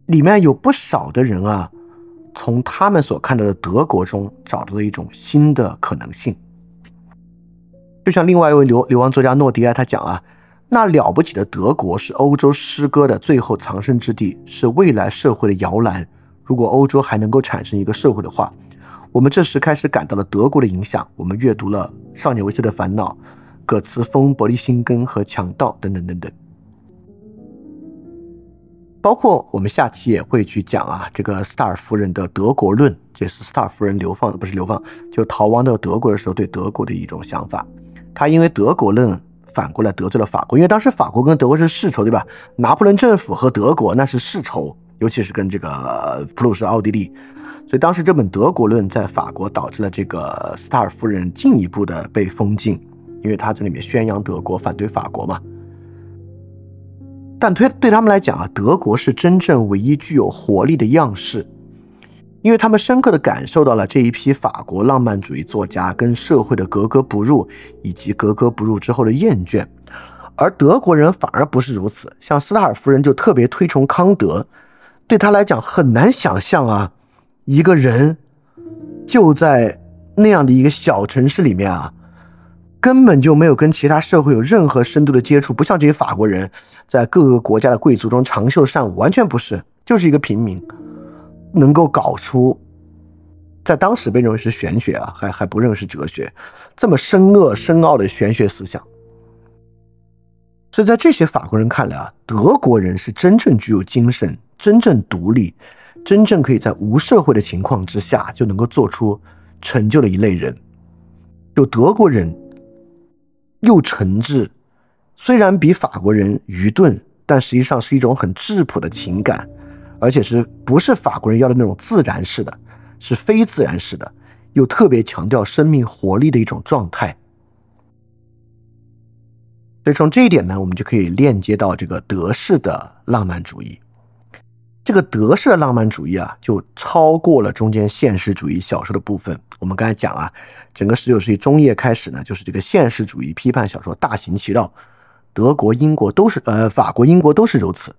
里面有不少的人啊，从他们所看到的德国中找到了一种新的可能性。就像另外一位流流亡作家诺迪埃他讲啊，那了不起的德国是欧洲诗歌的最后藏身之地，是未来社会的摇篮。如果欧洲还能够产生一个社会的话。我们这时开始感到了德国的影响。我们阅读了《少年维特的烦恼》、葛茨风、伯利辛根和强盗等等等等。包括我们下期也会去讲啊，这个斯塔尔夫人的德国论，这是斯塔尔夫人流放的，不是流放，就逃亡到德国的时候对德国的一种想法。他因为德国论反过来得罪了法国，因为当时法国跟德国是世仇，对吧？拿破仑政府和德国那是世仇，尤其是跟这个普鲁士、奥地利。所以当时这本《德国论》在法国导致了这个斯塔尔夫人进一步的被封禁，因为他在里面宣扬德国，反对法国嘛。但对对他们来讲啊，德国是真正唯一具有活力的样式，因为他们深刻的感受到了这一批法国浪漫主义作家跟社会的格格不入，以及格格不入之后的厌倦。而德国人反而不是如此，像斯塔尔夫人就特别推崇康德，对他来讲很难想象啊。一个人就在那样的一个小城市里面啊，根本就没有跟其他社会有任何深度的接触，不像这些法国人在各个国家的贵族中长袖善舞，完全不是，就是一个平民，能够搞出在当时被认为是玄学啊，还还不认为是哲学，这么深恶深奥的玄学思想。所以在这些法国人看来啊，德国人是真正具有精神，真正独立。真正可以在无社会的情况之下就能够做出成就的一类人，就德国人又诚挚，虽然比法国人愚钝，但实际上是一种很质朴的情感，而且是不是法国人要的那种自然式的，是非自然式的，又特别强调生命活力的一种状态。所以从这一点呢，我们就可以链接到这个德式的浪漫主义。这个德式的浪漫主义啊，就超过了中间现实主义小说的部分。我们刚才讲啊，整个十九世纪中叶开始呢，就是这个现实主义批判小说大行其道，德国、英国都是，呃，法国、英国都是如此。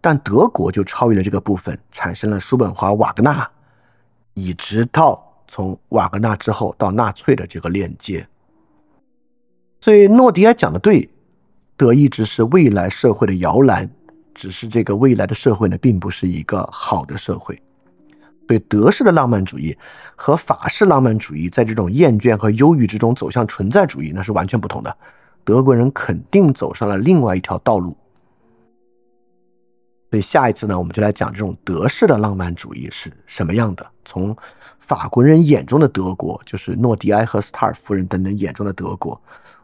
但德国就超越了这个部分，产生了叔本华、瓦格纳，一直到从瓦格纳之后到纳粹的这个链接。所以诺迪埃讲的对，德意志是未来社会的摇篮。只是这个未来的社会呢，并不是一个好的社会。所以德式的浪漫主义和法式浪漫主义在这种厌倦和忧郁之中走向存在主义，那是完全不同的。德国人肯定走上了另外一条道路。所以下一次呢，我们就来讲这种德式的浪漫主义是什么样的，从法国人眼中的德国，就是诺迪埃和斯塔尔夫人等等眼中的德国，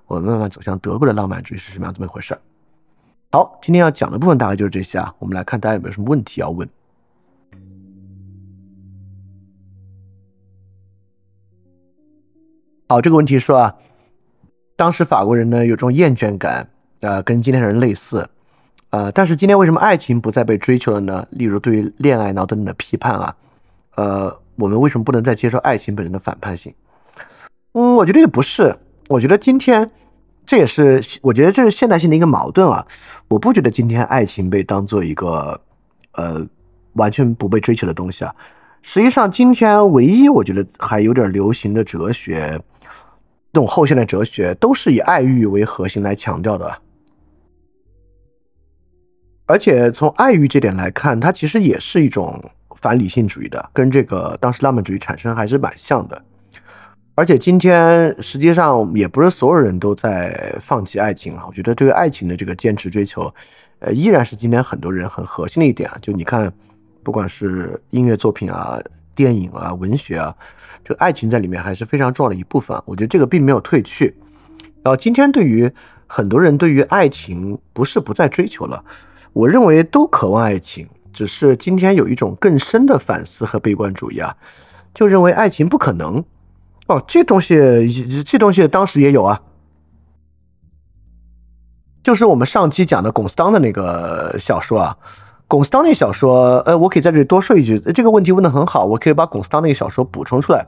我们慢慢走向德国的浪漫主义是什么样这么一回事儿。好，今天要讲的部分大概就是这些啊，我们来看大家有没有什么问题要问。好，这个问题说啊，当时法国人呢有种厌倦感，呃，跟今天人类似，呃，但是今天为什么爱情不再被追求了呢？例如对于恋爱脑等等的批判啊，呃，我们为什么不能再接受爱情本身的反叛性？嗯，我觉得也不是，我觉得今天这也是，我觉得这是现代性的一个矛盾啊。我不觉得今天爱情被当做一个呃完全不被追求的东西啊。实际上，今天唯一我觉得还有点流行的哲学，这种后现代哲学都是以爱欲为核心来强调的。而且从爱欲这点来看，它其实也是一种反理性主义的，跟这个当时浪漫主义产生还是蛮像的。而且今天实际上也不是所有人都在放弃爱情啊。我觉得对于爱情的这个坚持追求，呃，依然是今天很多人很核心的一点啊。就你看。不管是音乐作品啊、电影啊、文学啊，这个爱情在里面还是非常重要的一部分。我觉得这个并没有退去。然后今天对于很多人对于爱情不是不再追求了，我认为都渴望爱情，只是今天有一种更深的反思和悲观主义啊，就认为爱情不可能。哦，这东西这东西当时也有啊，就是我们上期讲的龚斯当的那个小说啊。龚斯当那小说，呃，我可以在这里多说一句，这个问题问的很好，我可以把龚斯当那个小说补充出来。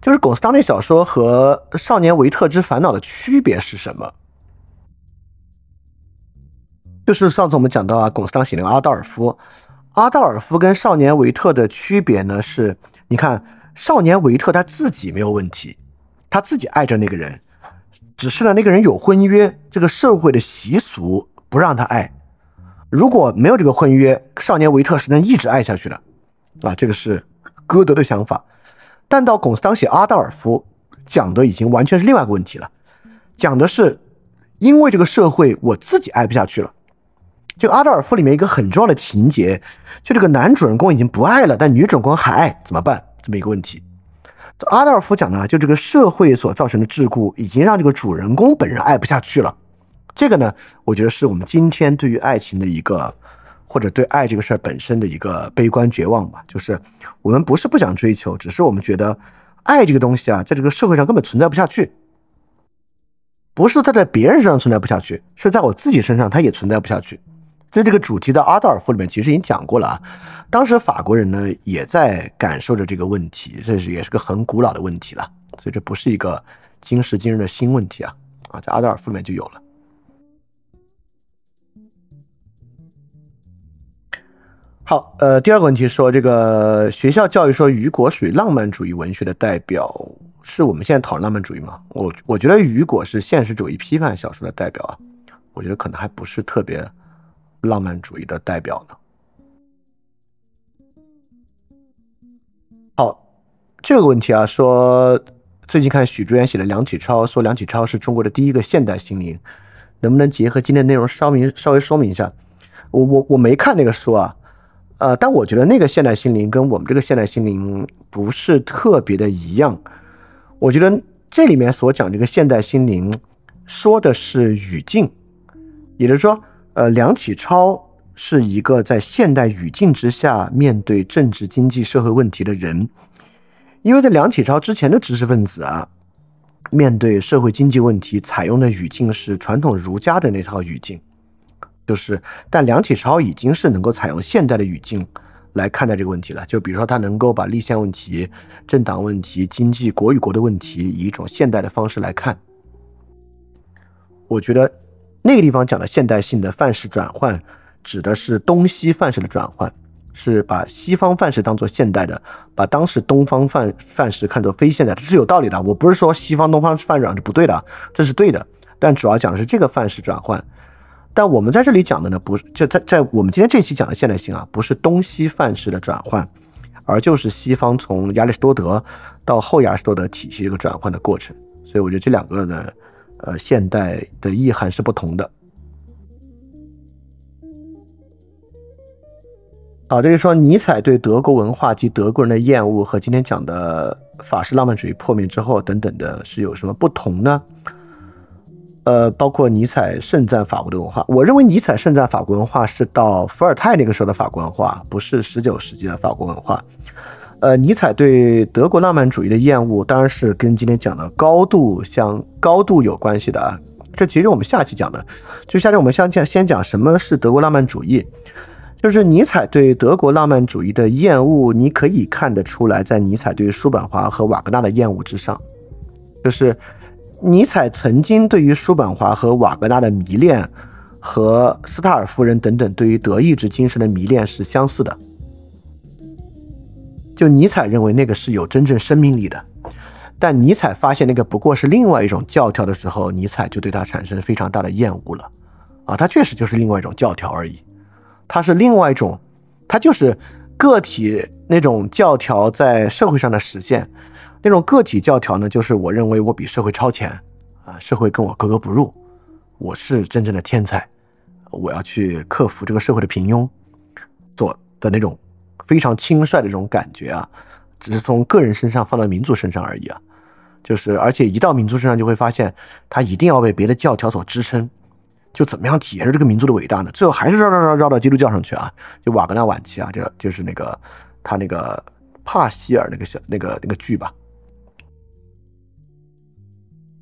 就是龚斯当那小说和《少年维特之烦恼》的区别是什么？就是上次我们讲到啊，龚斯当写那个阿道尔夫，阿道尔夫跟少年维特的区别呢是，你看少年维特他自己没有问题，他自己爱着那个人，只是呢那个人有婚约，这个社会的习俗不让他爱。如果没有这个婚约，少年维特是能一直爱下去的，啊，这个是歌德的想法。但到龚斯当写阿道尔夫，讲的已经完全是另外一个问题了，讲的是因为这个社会我自己爱不下去了。就阿道尔夫里面一个很重要的情节，就这个男主人公已经不爱了，但女主人公还爱，怎么办？这么一个问题。阿道尔夫讲的，就这个社会所造成的桎梏，已经让这个主人公本人爱不下去了。这个呢，我觉得是我们今天对于爱情的一个，或者对爱这个事儿本身的一个悲观绝望吧。就是我们不是不想追求，只是我们觉得爱这个东西啊，在这个社会上根本存在不下去。不是它在别人身上存在不下去，是在我自己身上它也存在不下去。就这个主题的阿道尔夫里面其实已经讲过了啊。当时法国人呢也在感受着这个问题，这是也是个很古老的问题了。所以这不是一个今时今日的新问题啊啊，在阿道尔夫里面就有了。好，呃，第二个问题说，这个学校教育说雨果属于浪漫主义文学的代表，是我们现在讨论浪漫主义吗？我我觉得雨果是现实主义批判小说的代表啊，我觉得可能还不是特别浪漫主义的代表呢。好，这个问题啊，说最近看许知远写的梁启超，说梁启超是中国的第一个现代心灵，能不能结合今天内容稍明稍微说明一下？我我我没看那个书啊。呃，但我觉得那个现代心灵跟我们这个现代心灵不是特别的一样。我觉得这里面所讲这个现代心灵，说的是语境，也就是说，呃，梁启超是一个在现代语境之下面对政治、经济、社会问题的人，因为在梁启超之前的知识分子啊，面对社会经济问题采用的语境是传统儒家的那套语境。就是，但梁启超已经是能够采用现代的语境来看待这个问题了。就比如说，他能够把立宪问题、政党问题、经济国与国的问题以一种现代的方式来看。我觉得那个地方讲的现代性的范式转换，指的是东西范式的转换，是把西方范式当做现代的，把当时东方范范式看作非现代，这是有道理的。我不是说西方东方范式是不对的，这是对的。但主要讲的是这个范式转换。但我们在这里讲的呢，不是就在在我们今天这期讲的现代性啊，不是东西范式的转换，而就是西方从亚里士多德到后亚里士多德体系这个转换的过程。所以我觉得这两个呢呃现代的意涵是不同的。好，这就说尼采对德国文化及德国人的厌恶和今天讲的法式浪漫主义破灭之后等等的是有什么不同呢？呃，包括尼采盛赞法国的文化，我认为尼采盛赞法国文化是到伏尔泰那个时候的法国文化，不是十九世纪的法国文化。呃，尼采对德国浪漫主义的厌恶，当然是跟今天讲的高度相高度有关系的啊。这其实我们下期讲的，就下期我们先讲先讲什么是德国浪漫主义，就是尼采对德国浪漫主义的厌恶，你可以看得出来，在尼采对叔本华和瓦格纳的厌恶之上，就是尼采曾经对于叔本华和瓦格纳的迷恋，和斯塔尔夫人等等对于德意志精神的迷恋是相似的，就尼采认为那个是有真正生命力的。但尼采发现那个不过是另外一种教条的时候，尼采就对他产生非常大的厌恶了。啊，他确实就是另外一种教条而已，他是另外一种，他就是个体那种教条在社会上的实现。那种个体教条呢，就是我认为我比社会超前，啊，社会跟我格格不入，我是真正的天才，我要去克服这个社会的平庸，做的那种非常轻率的这种感觉啊，只是从个人身上放到民族身上而已啊。就是，而且一到民族身上，就会发现他一定要被别的教条所支撑，就怎么样体现这个民族的伟大呢？最后还是绕绕绕绕到基督教上去啊！就瓦格纳晚期啊，就就是那个他那个帕希尔那个小那个那个剧吧。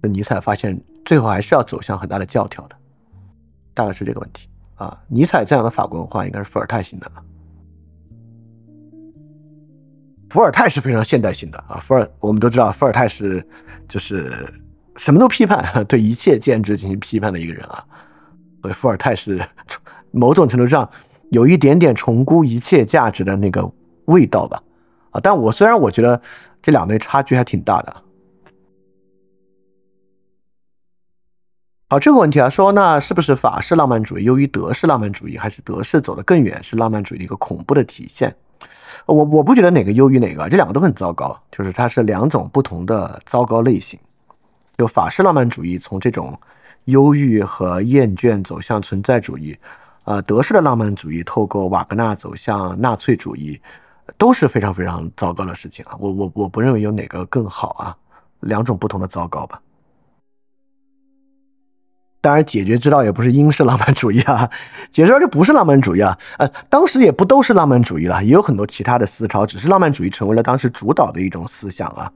那尼采发现最后还是要走向很大的教条的，大概是这个问题啊。尼采这样的法国文化应该是伏尔泰型的。伏尔泰是非常现代性的啊，伏尔我们都知道，伏尔泰是就是什么都批判，对一切建制进行批判的一个人啊。所以伏尔泰是某种程度上有一点点重估一切价值的那个味道吧啊。但我虽然我觉得这两类差距还挺大的。好，这个问题啊，说那是不是法式浪漫主义优于德式浪漫主义，还是德式走得更远，是浪漫主义的一个恐怖的体现？我我不觉得哪个优于哪个，这两个都很糟糕，就是它是两种不同的糟糕类型。就法式浪漫主义从这种忧郁和厌倦走向存在主义，呃，德式的浪漫主义透过瓦格纳走向纳粹主义，都是非常非常糟糕的事情啊。我我我不认为有哪个更好啊，两种不同的糟糕吧。当然，解决之道也不是英式浪漫主义啊，解决之道就不是浪漫主义啊。呃，当时也不都是浪漫主义了，也有很多其他的思潮，只是浪漫主义成为了当时主导的一种思想啊。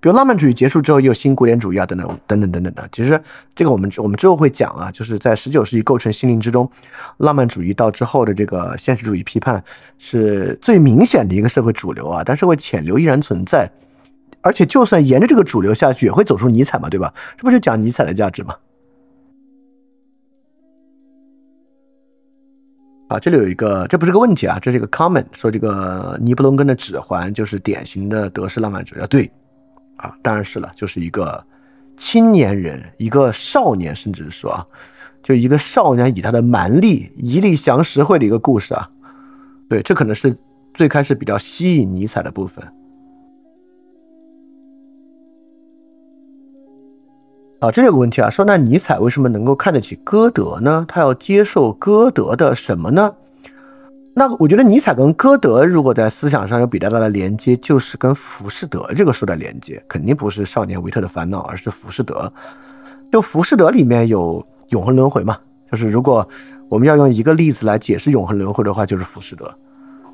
比如浪漫主义结束之后，又有新古典主义啊，等等等等等等的。其实这个我们我们之后会讲啊，就是在十九世纪构成心灵之中，浪漫主义到之后的这个现实主义批判是最明显的一个社会主流啊，但社会潜流依然存在，而且就算沿着这个主流下去，也会走出尼采嘛，对吧？这不就讲尼采的价值吗？啊，这里有一个，这不是个问题啊，这是一个 comment，说这个尼布龙根的指环就是典型的德式浪漫主义啊，对，啊，当然是了，就是一个青年人，一个少年，甚至是说啊，就一个少年以他的蛮力一力降十会的一个故事啊，对，这可能是最开始比较吸引尼采的部分。啊，这里有个问题啊，说那尼采为什么能够看得起歌德呢？他要接受歌德的什么呢？那我觉得尼采跟歌德如果在思想上有比较大的连接，就是跟浮士德这个书的连接，肯定不是《少年维特的烦恼》，而是浮士德。就浮士德里面有永恒轮回嘛，就是如果我们要用一个例子来解释永恒轮回的话，就是浮士德。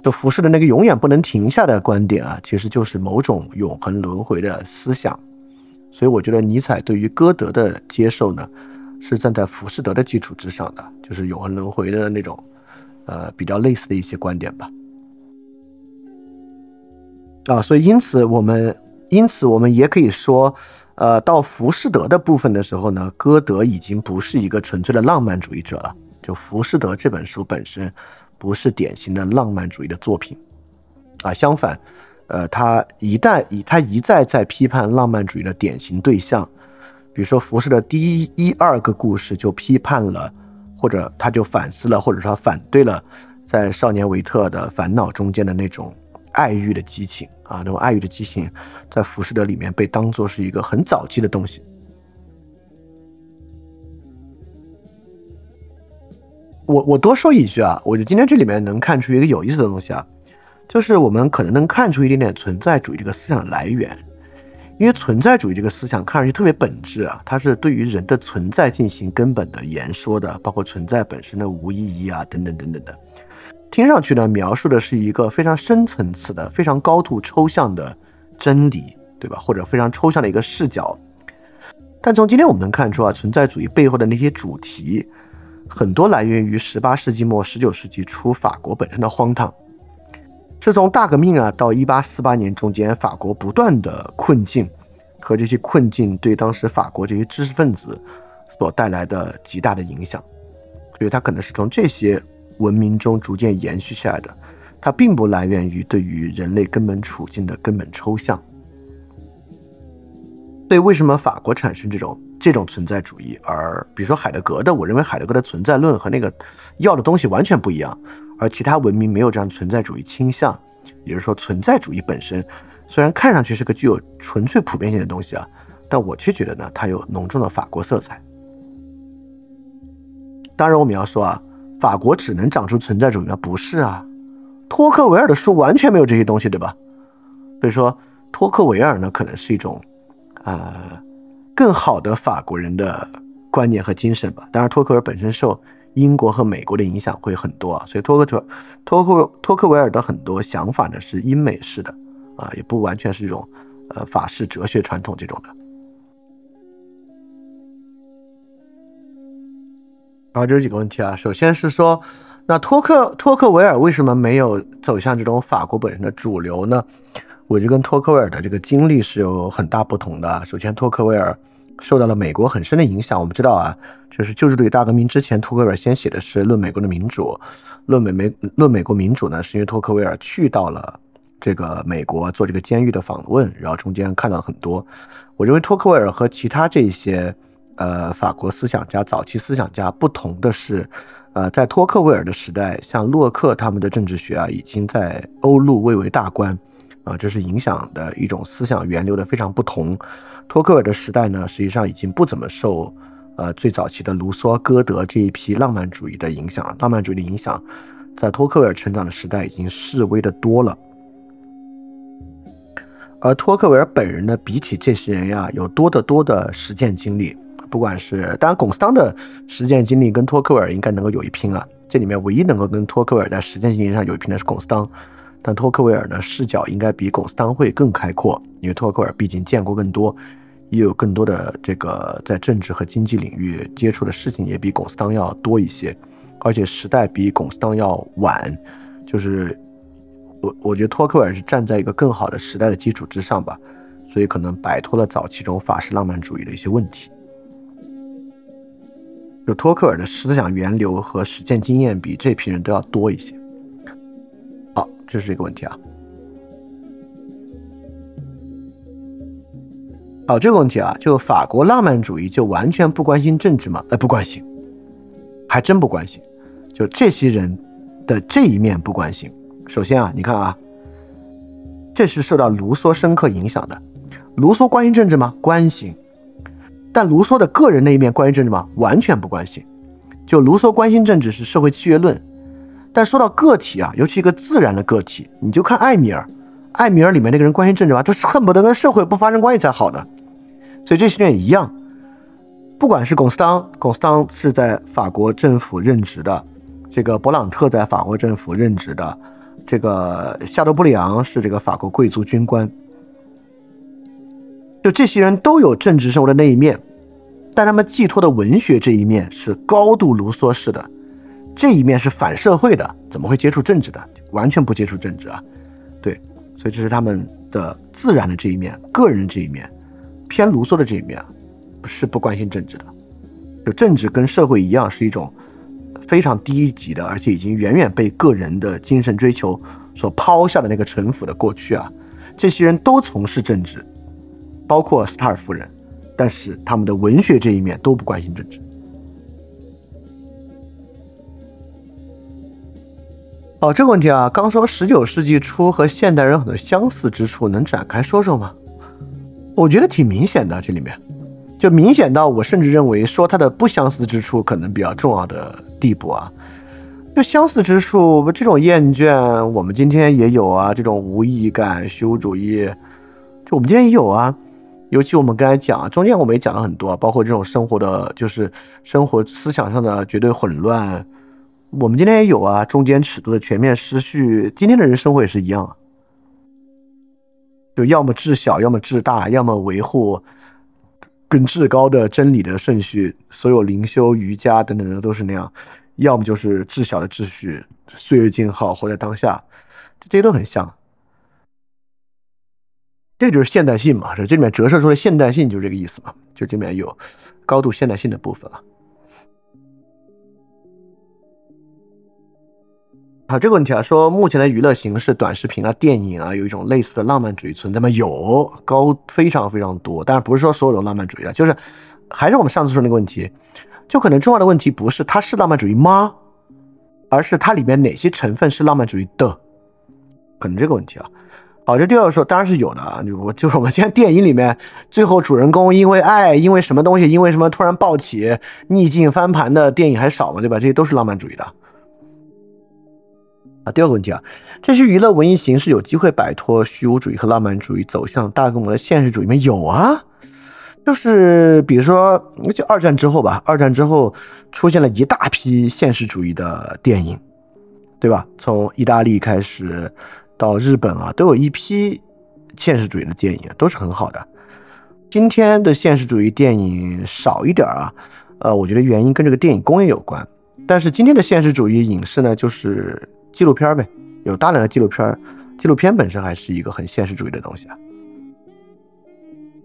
就浮士德那个永远不能停下的观点啊，其实就是某种永恒轮回的思想。所以我觉得尼采对于歌德的接受呢，是站在浮士德的基础之上的，就是永恒轮回的那种，呃，比较类似的一些观点吧。啊，所以因此我们，因此我们也可以说，呃，到浮士德的部分的时候呢，歌德已经不是一个纯粹的浪漫主义者了。就浮士德这本书本身，不是典型的浪漫主义的作品，啊，相反。呃，他一旦以他一再在批判浪漫主义的典型对象，比如说浮士的第一一二个故事就批判了，或者他就反思了，或者说反对了，在少年维特的烦恼中间的那种爱欲的激情啊，那种爱欲的激情，在浮士德里面被当做是一个很早期的东西。我我多说一句啊，我觉得今天这里面能看出一个有意思的东西啊。就是我们可能能看出一点点存在主义这个思想的来源，因为存在主义这个思想看上去特别本质啊，它是对于人的存在进行根本的言说的，包括存在本身的无意义啊等等等等的。听上去呢，描述的是一个非常深层次的、非常高度抽象的真理，对吧？或者非常抽象的一个视角。但从今天我们能看出啊，存在主义背后的那些主题，很多来源于十八世纪末、十九世纪初法国本身的荒唐。这从大革命啊到一八四八年中间，法国不断的困境和这些困境对当时法国这些知识分子所带来的极大的影响，所以它可能是从这些文明中逐渐延续下来的，它并不来源于对于人类根本处境的根本抽象。所以为什么法国产生这种这种存在主义，而比如说海德格的，我认为海德格的存在论和那个要的东西完全不一样。而其他文明没有这样存在主义倾向，也就是说，存在主义本身虽然看上去是个具有纯粹普遍性的东西啊，但我却觉得呢，它有浓重的法国色彩。当然，我们要说啊，法国只能长出存在主义吗？不是啊，托克维尔的书完全没有这些东西，对吧？所以说，托克维尔呢，可能是一种呃更好的法国人的观念和精神吧。当然，托克维尔本身受。英国和美国的影响会很多啊，所以托克托托克托克维尔的很多想法呢是英美式的啊，也不完全是这种呃法式哲学传统这种的。好，这是几个问题啊，首先是说，那托克托克维尔为什么没有走向这种法国本身的主流呢？我就跟托克维尔的这个经历是有很大不同的。首先，托克维尔。受到了美国很深的影响。我们知道啊，就是救治主义大革命之前，托克维尔先写的是《论美国的民主》，《论美美论美国民主》呢，是因为托克维尔去到了这个美国做这个监狱的访问，然后中间看到了很多。我认为托克维尔和其他这些呃法国思想家、早期思想家不同的是，呃，在托克维尔的时代，像洛克他们的政治学啊，已经在欧陆蔚为大观啊，这是影响的一种思想源流的非常不同。托克维尔的时代呢，实际上已经不怎么受，呃，最早期的卢梭、歌德这一批浪漫主义的影响。浪漫主义的影响，在托克维尔成长的时代已经示微的多了。而托克维尔本人呢，比起这些人呀，有多得多的实践经历。不管是当然，龚斯当的实践经历跟托克维尔应该能够有一拼啊。这里面唯一能够跟托克维尔在实践经历上有一拼的是龚斯当。但托克维尔呢，视角应该比龚斯当会更开阔，因为托克维尔毕竟见过更多，也有更多的这个在政治和经济领域接触的事情也比龚斯当要多一些，而且时代比龚斯当要晚，就是我我觉得托克维尔是站在一个更好的时代的基础之上吧，所以可能摆脱了早期这种法式浪漫主义的一些问题。就托克尔的思想源流和实践经验比这批人都要多一些。这是一个问题啊。好，这个问题啊，就法国浪漫主义就完全不关心政治吗？呃，不关心，还真不关心。就这些人的这一面不关心。首先啊，你看啊，这是受到卢梭深刻影响的。卢梭关心政治吗？关心。但卢梭的个人那一面关心政治吗？完全不关心。就卢梭关心政治是社会契约论。但说到个体啊，尤其一个自然的个体，你就看艾米尔，艾米尔里面那个人关心政治吗？他是恨不得跟社会不发生关系才好的。所以这些人也一样，不管是龚斯当，龚斯当是在法国政府任职的，这个勃朗特在法国政府任职的，这个夏多布里昂是这个法国贵族军官，就这些人都有政治生活的那一面，但他们寄托的文学这一面是高度卢梭式的。这一面是反社会的，怎么会接触政治的？完全不接触政治啊！对，所以这是他们的自然的这一面，个人这一面，偏卢梭的这一面，是不关心政治的。就政治跟社会一样，是一种非常低级的，而且已经远远被个人的精神追求所抛下的那个城府的过去啊。这些人都从事政治，包括斯塔尔夫人，但是他们的文学这一面都不关心政治。哦，这个问题啊，刚说十九世纪初和现代人很多相似之处，能展开说说吗？我觉得挺明显的，这里面就明显到我甚至认为说它的不相似之处可能比较重要的地步啊。就相似之处，这种厌倦我们今天也有啊，这种无意义感、虚无主义，就我们今天也有啊。尤其我们刚才讲，中间我们也讲了很多，包括这种生活的就是生活思想上的绝对混乱。我们今天也有啊，中间尺度的全面失序。今天的人生活也是一样啊，就要么至小，要么至大，要么维护更至高的真理的顺序。所有灵修、瑜伽等等的都是那样，要么就是至小的秩序，岁月静好，活在当下，这些都很像。这就是现代性嘛，这这里面折射出的现代性就是这个意思嘛，就这里面有高度现代性的部分啊。好，这个问题啊，说目前的娱乐形式，短视频啊、电影啊，有一种类似的浪漫主义存在吗？有，高非常非常多，但是不是说所有的浪漫主义啊，就是还是我们上次说那个问题，就可能重要的问题不是它是浪漫主义吗，而是它里面哪些成分是浪漫主义的，可能这个问题啊。好，这第二个说当然是有的啊，就我就是我们现在电影里面最后主人公因为爱，因为什么东西，因为什么突然暴起，逆境翻盘的电影还少吗？对吧？这些都是浪漫主义的。啊，第二个问题啊，这些娱乐文艺形式有机会摆脱虚无主义和浪漫主义，走向大规模的现实主义吗？有啊，就是比如说，就二战之后吧，二战之后出现了一大批现实主义的电影，对吧？从意大利开始。到日本啊，都有一批现实主义的电影，都是很好的。今天的现实主义电影少一点啊，呃，我觉得原因跟这个电影工业有关。但是今天的现实主义影视呢，就是纪录片呗，有大量的纪录片，纪录片本身还是一个很现实主义的东西啊。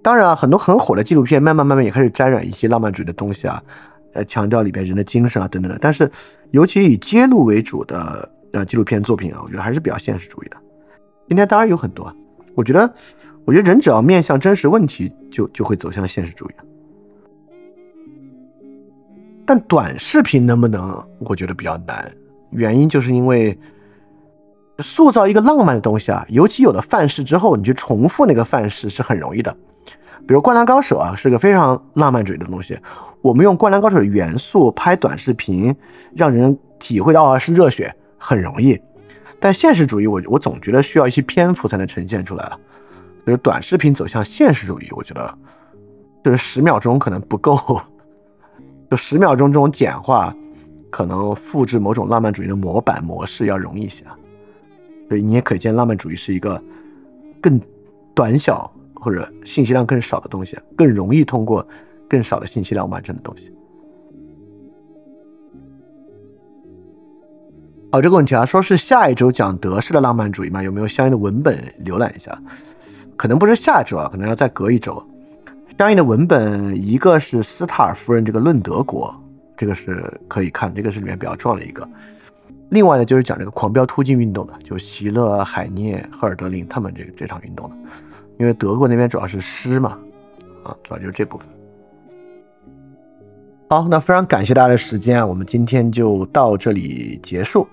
当然啊，很多很火的纪录片，慢慢慢慢也开始沾染一些浪漫主义的东西啊，呃，强调里边人的精神啊等等的。但是，尤其以揭露为主的。呃，纪录片作品啊，我觉得还是比较现实主义的。今天当然有很多，我觉得，我觉得人只要面向真实问题，就就会走向现实主义。但短视频能不能？我觉得比较难，原因就是因为塑造一个浪漫的东西啊，尤其有了范式之后，你去重复那个范式是很容易的。比如《灌篮高手》啊，是个非常浪漫主义的东西，我们用《灌篮高手》的元素拍短视频，让人体会到啊是热血。很容易，但现实主义，我我总觉得需要一些篇幅才能呈现出来。就是短视频走向现实主义，我觉得就是十秒钟可能不够，就十秒钟这种简化，可能复制某种浪漫主义的模板模式要容易一些。所以你也可以见，浪漫主义是一个更短小或者信息量更少的东西，更容易通过更少的信息量完成的东西。好，这个问题啊，说是下一周讲德式的浪漫主义吗？有没有相应的文本浏览一下？可能不是下周啊，可能要再隔一周。相应的文本，一个是斯塔尔夫人这个《论德国》，这个是可以看，这个是里面比较重要的一个。另外呢，就是讲这个狂飙突进运动的，就席勒、海涅、赫尔德林他们这个这场运动的。因为德国那边主要是诗嘛，啊，主要就是这部分。好，那非常感谢大家的时间啊，我们今天就到这里结束。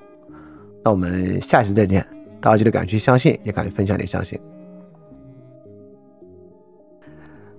那我们下期再见，大家记得敢去相信，也敢于分享点相信。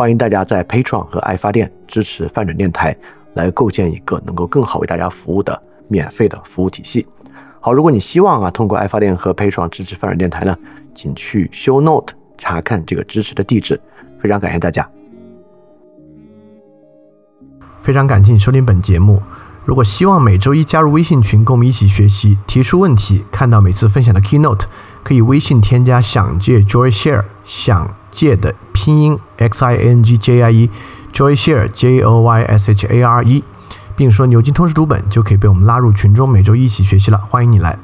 欢迎大家在 Patreon 和爱发电支持泛转电台，来构建一个能够更好为大家服务的免费的服务体系。好，如果你希望啊通过爱发电和 Patreon 支持泛转电台呢，请去 Show Note 查看这个支持的地址。非常感谢大家，非常感谢你收听本节目。如果希望每周一加入微信群，跟我们一起学习，提出问题，看到每次分享的 keynote，可以微信添加“想借 Joy Share”，想借的拼音 X I N G J I E JOY SHARE J O Y S H A R E 并说牛津通识读本就可以被我们拉入群中，每周一起学习了，欢迎你来。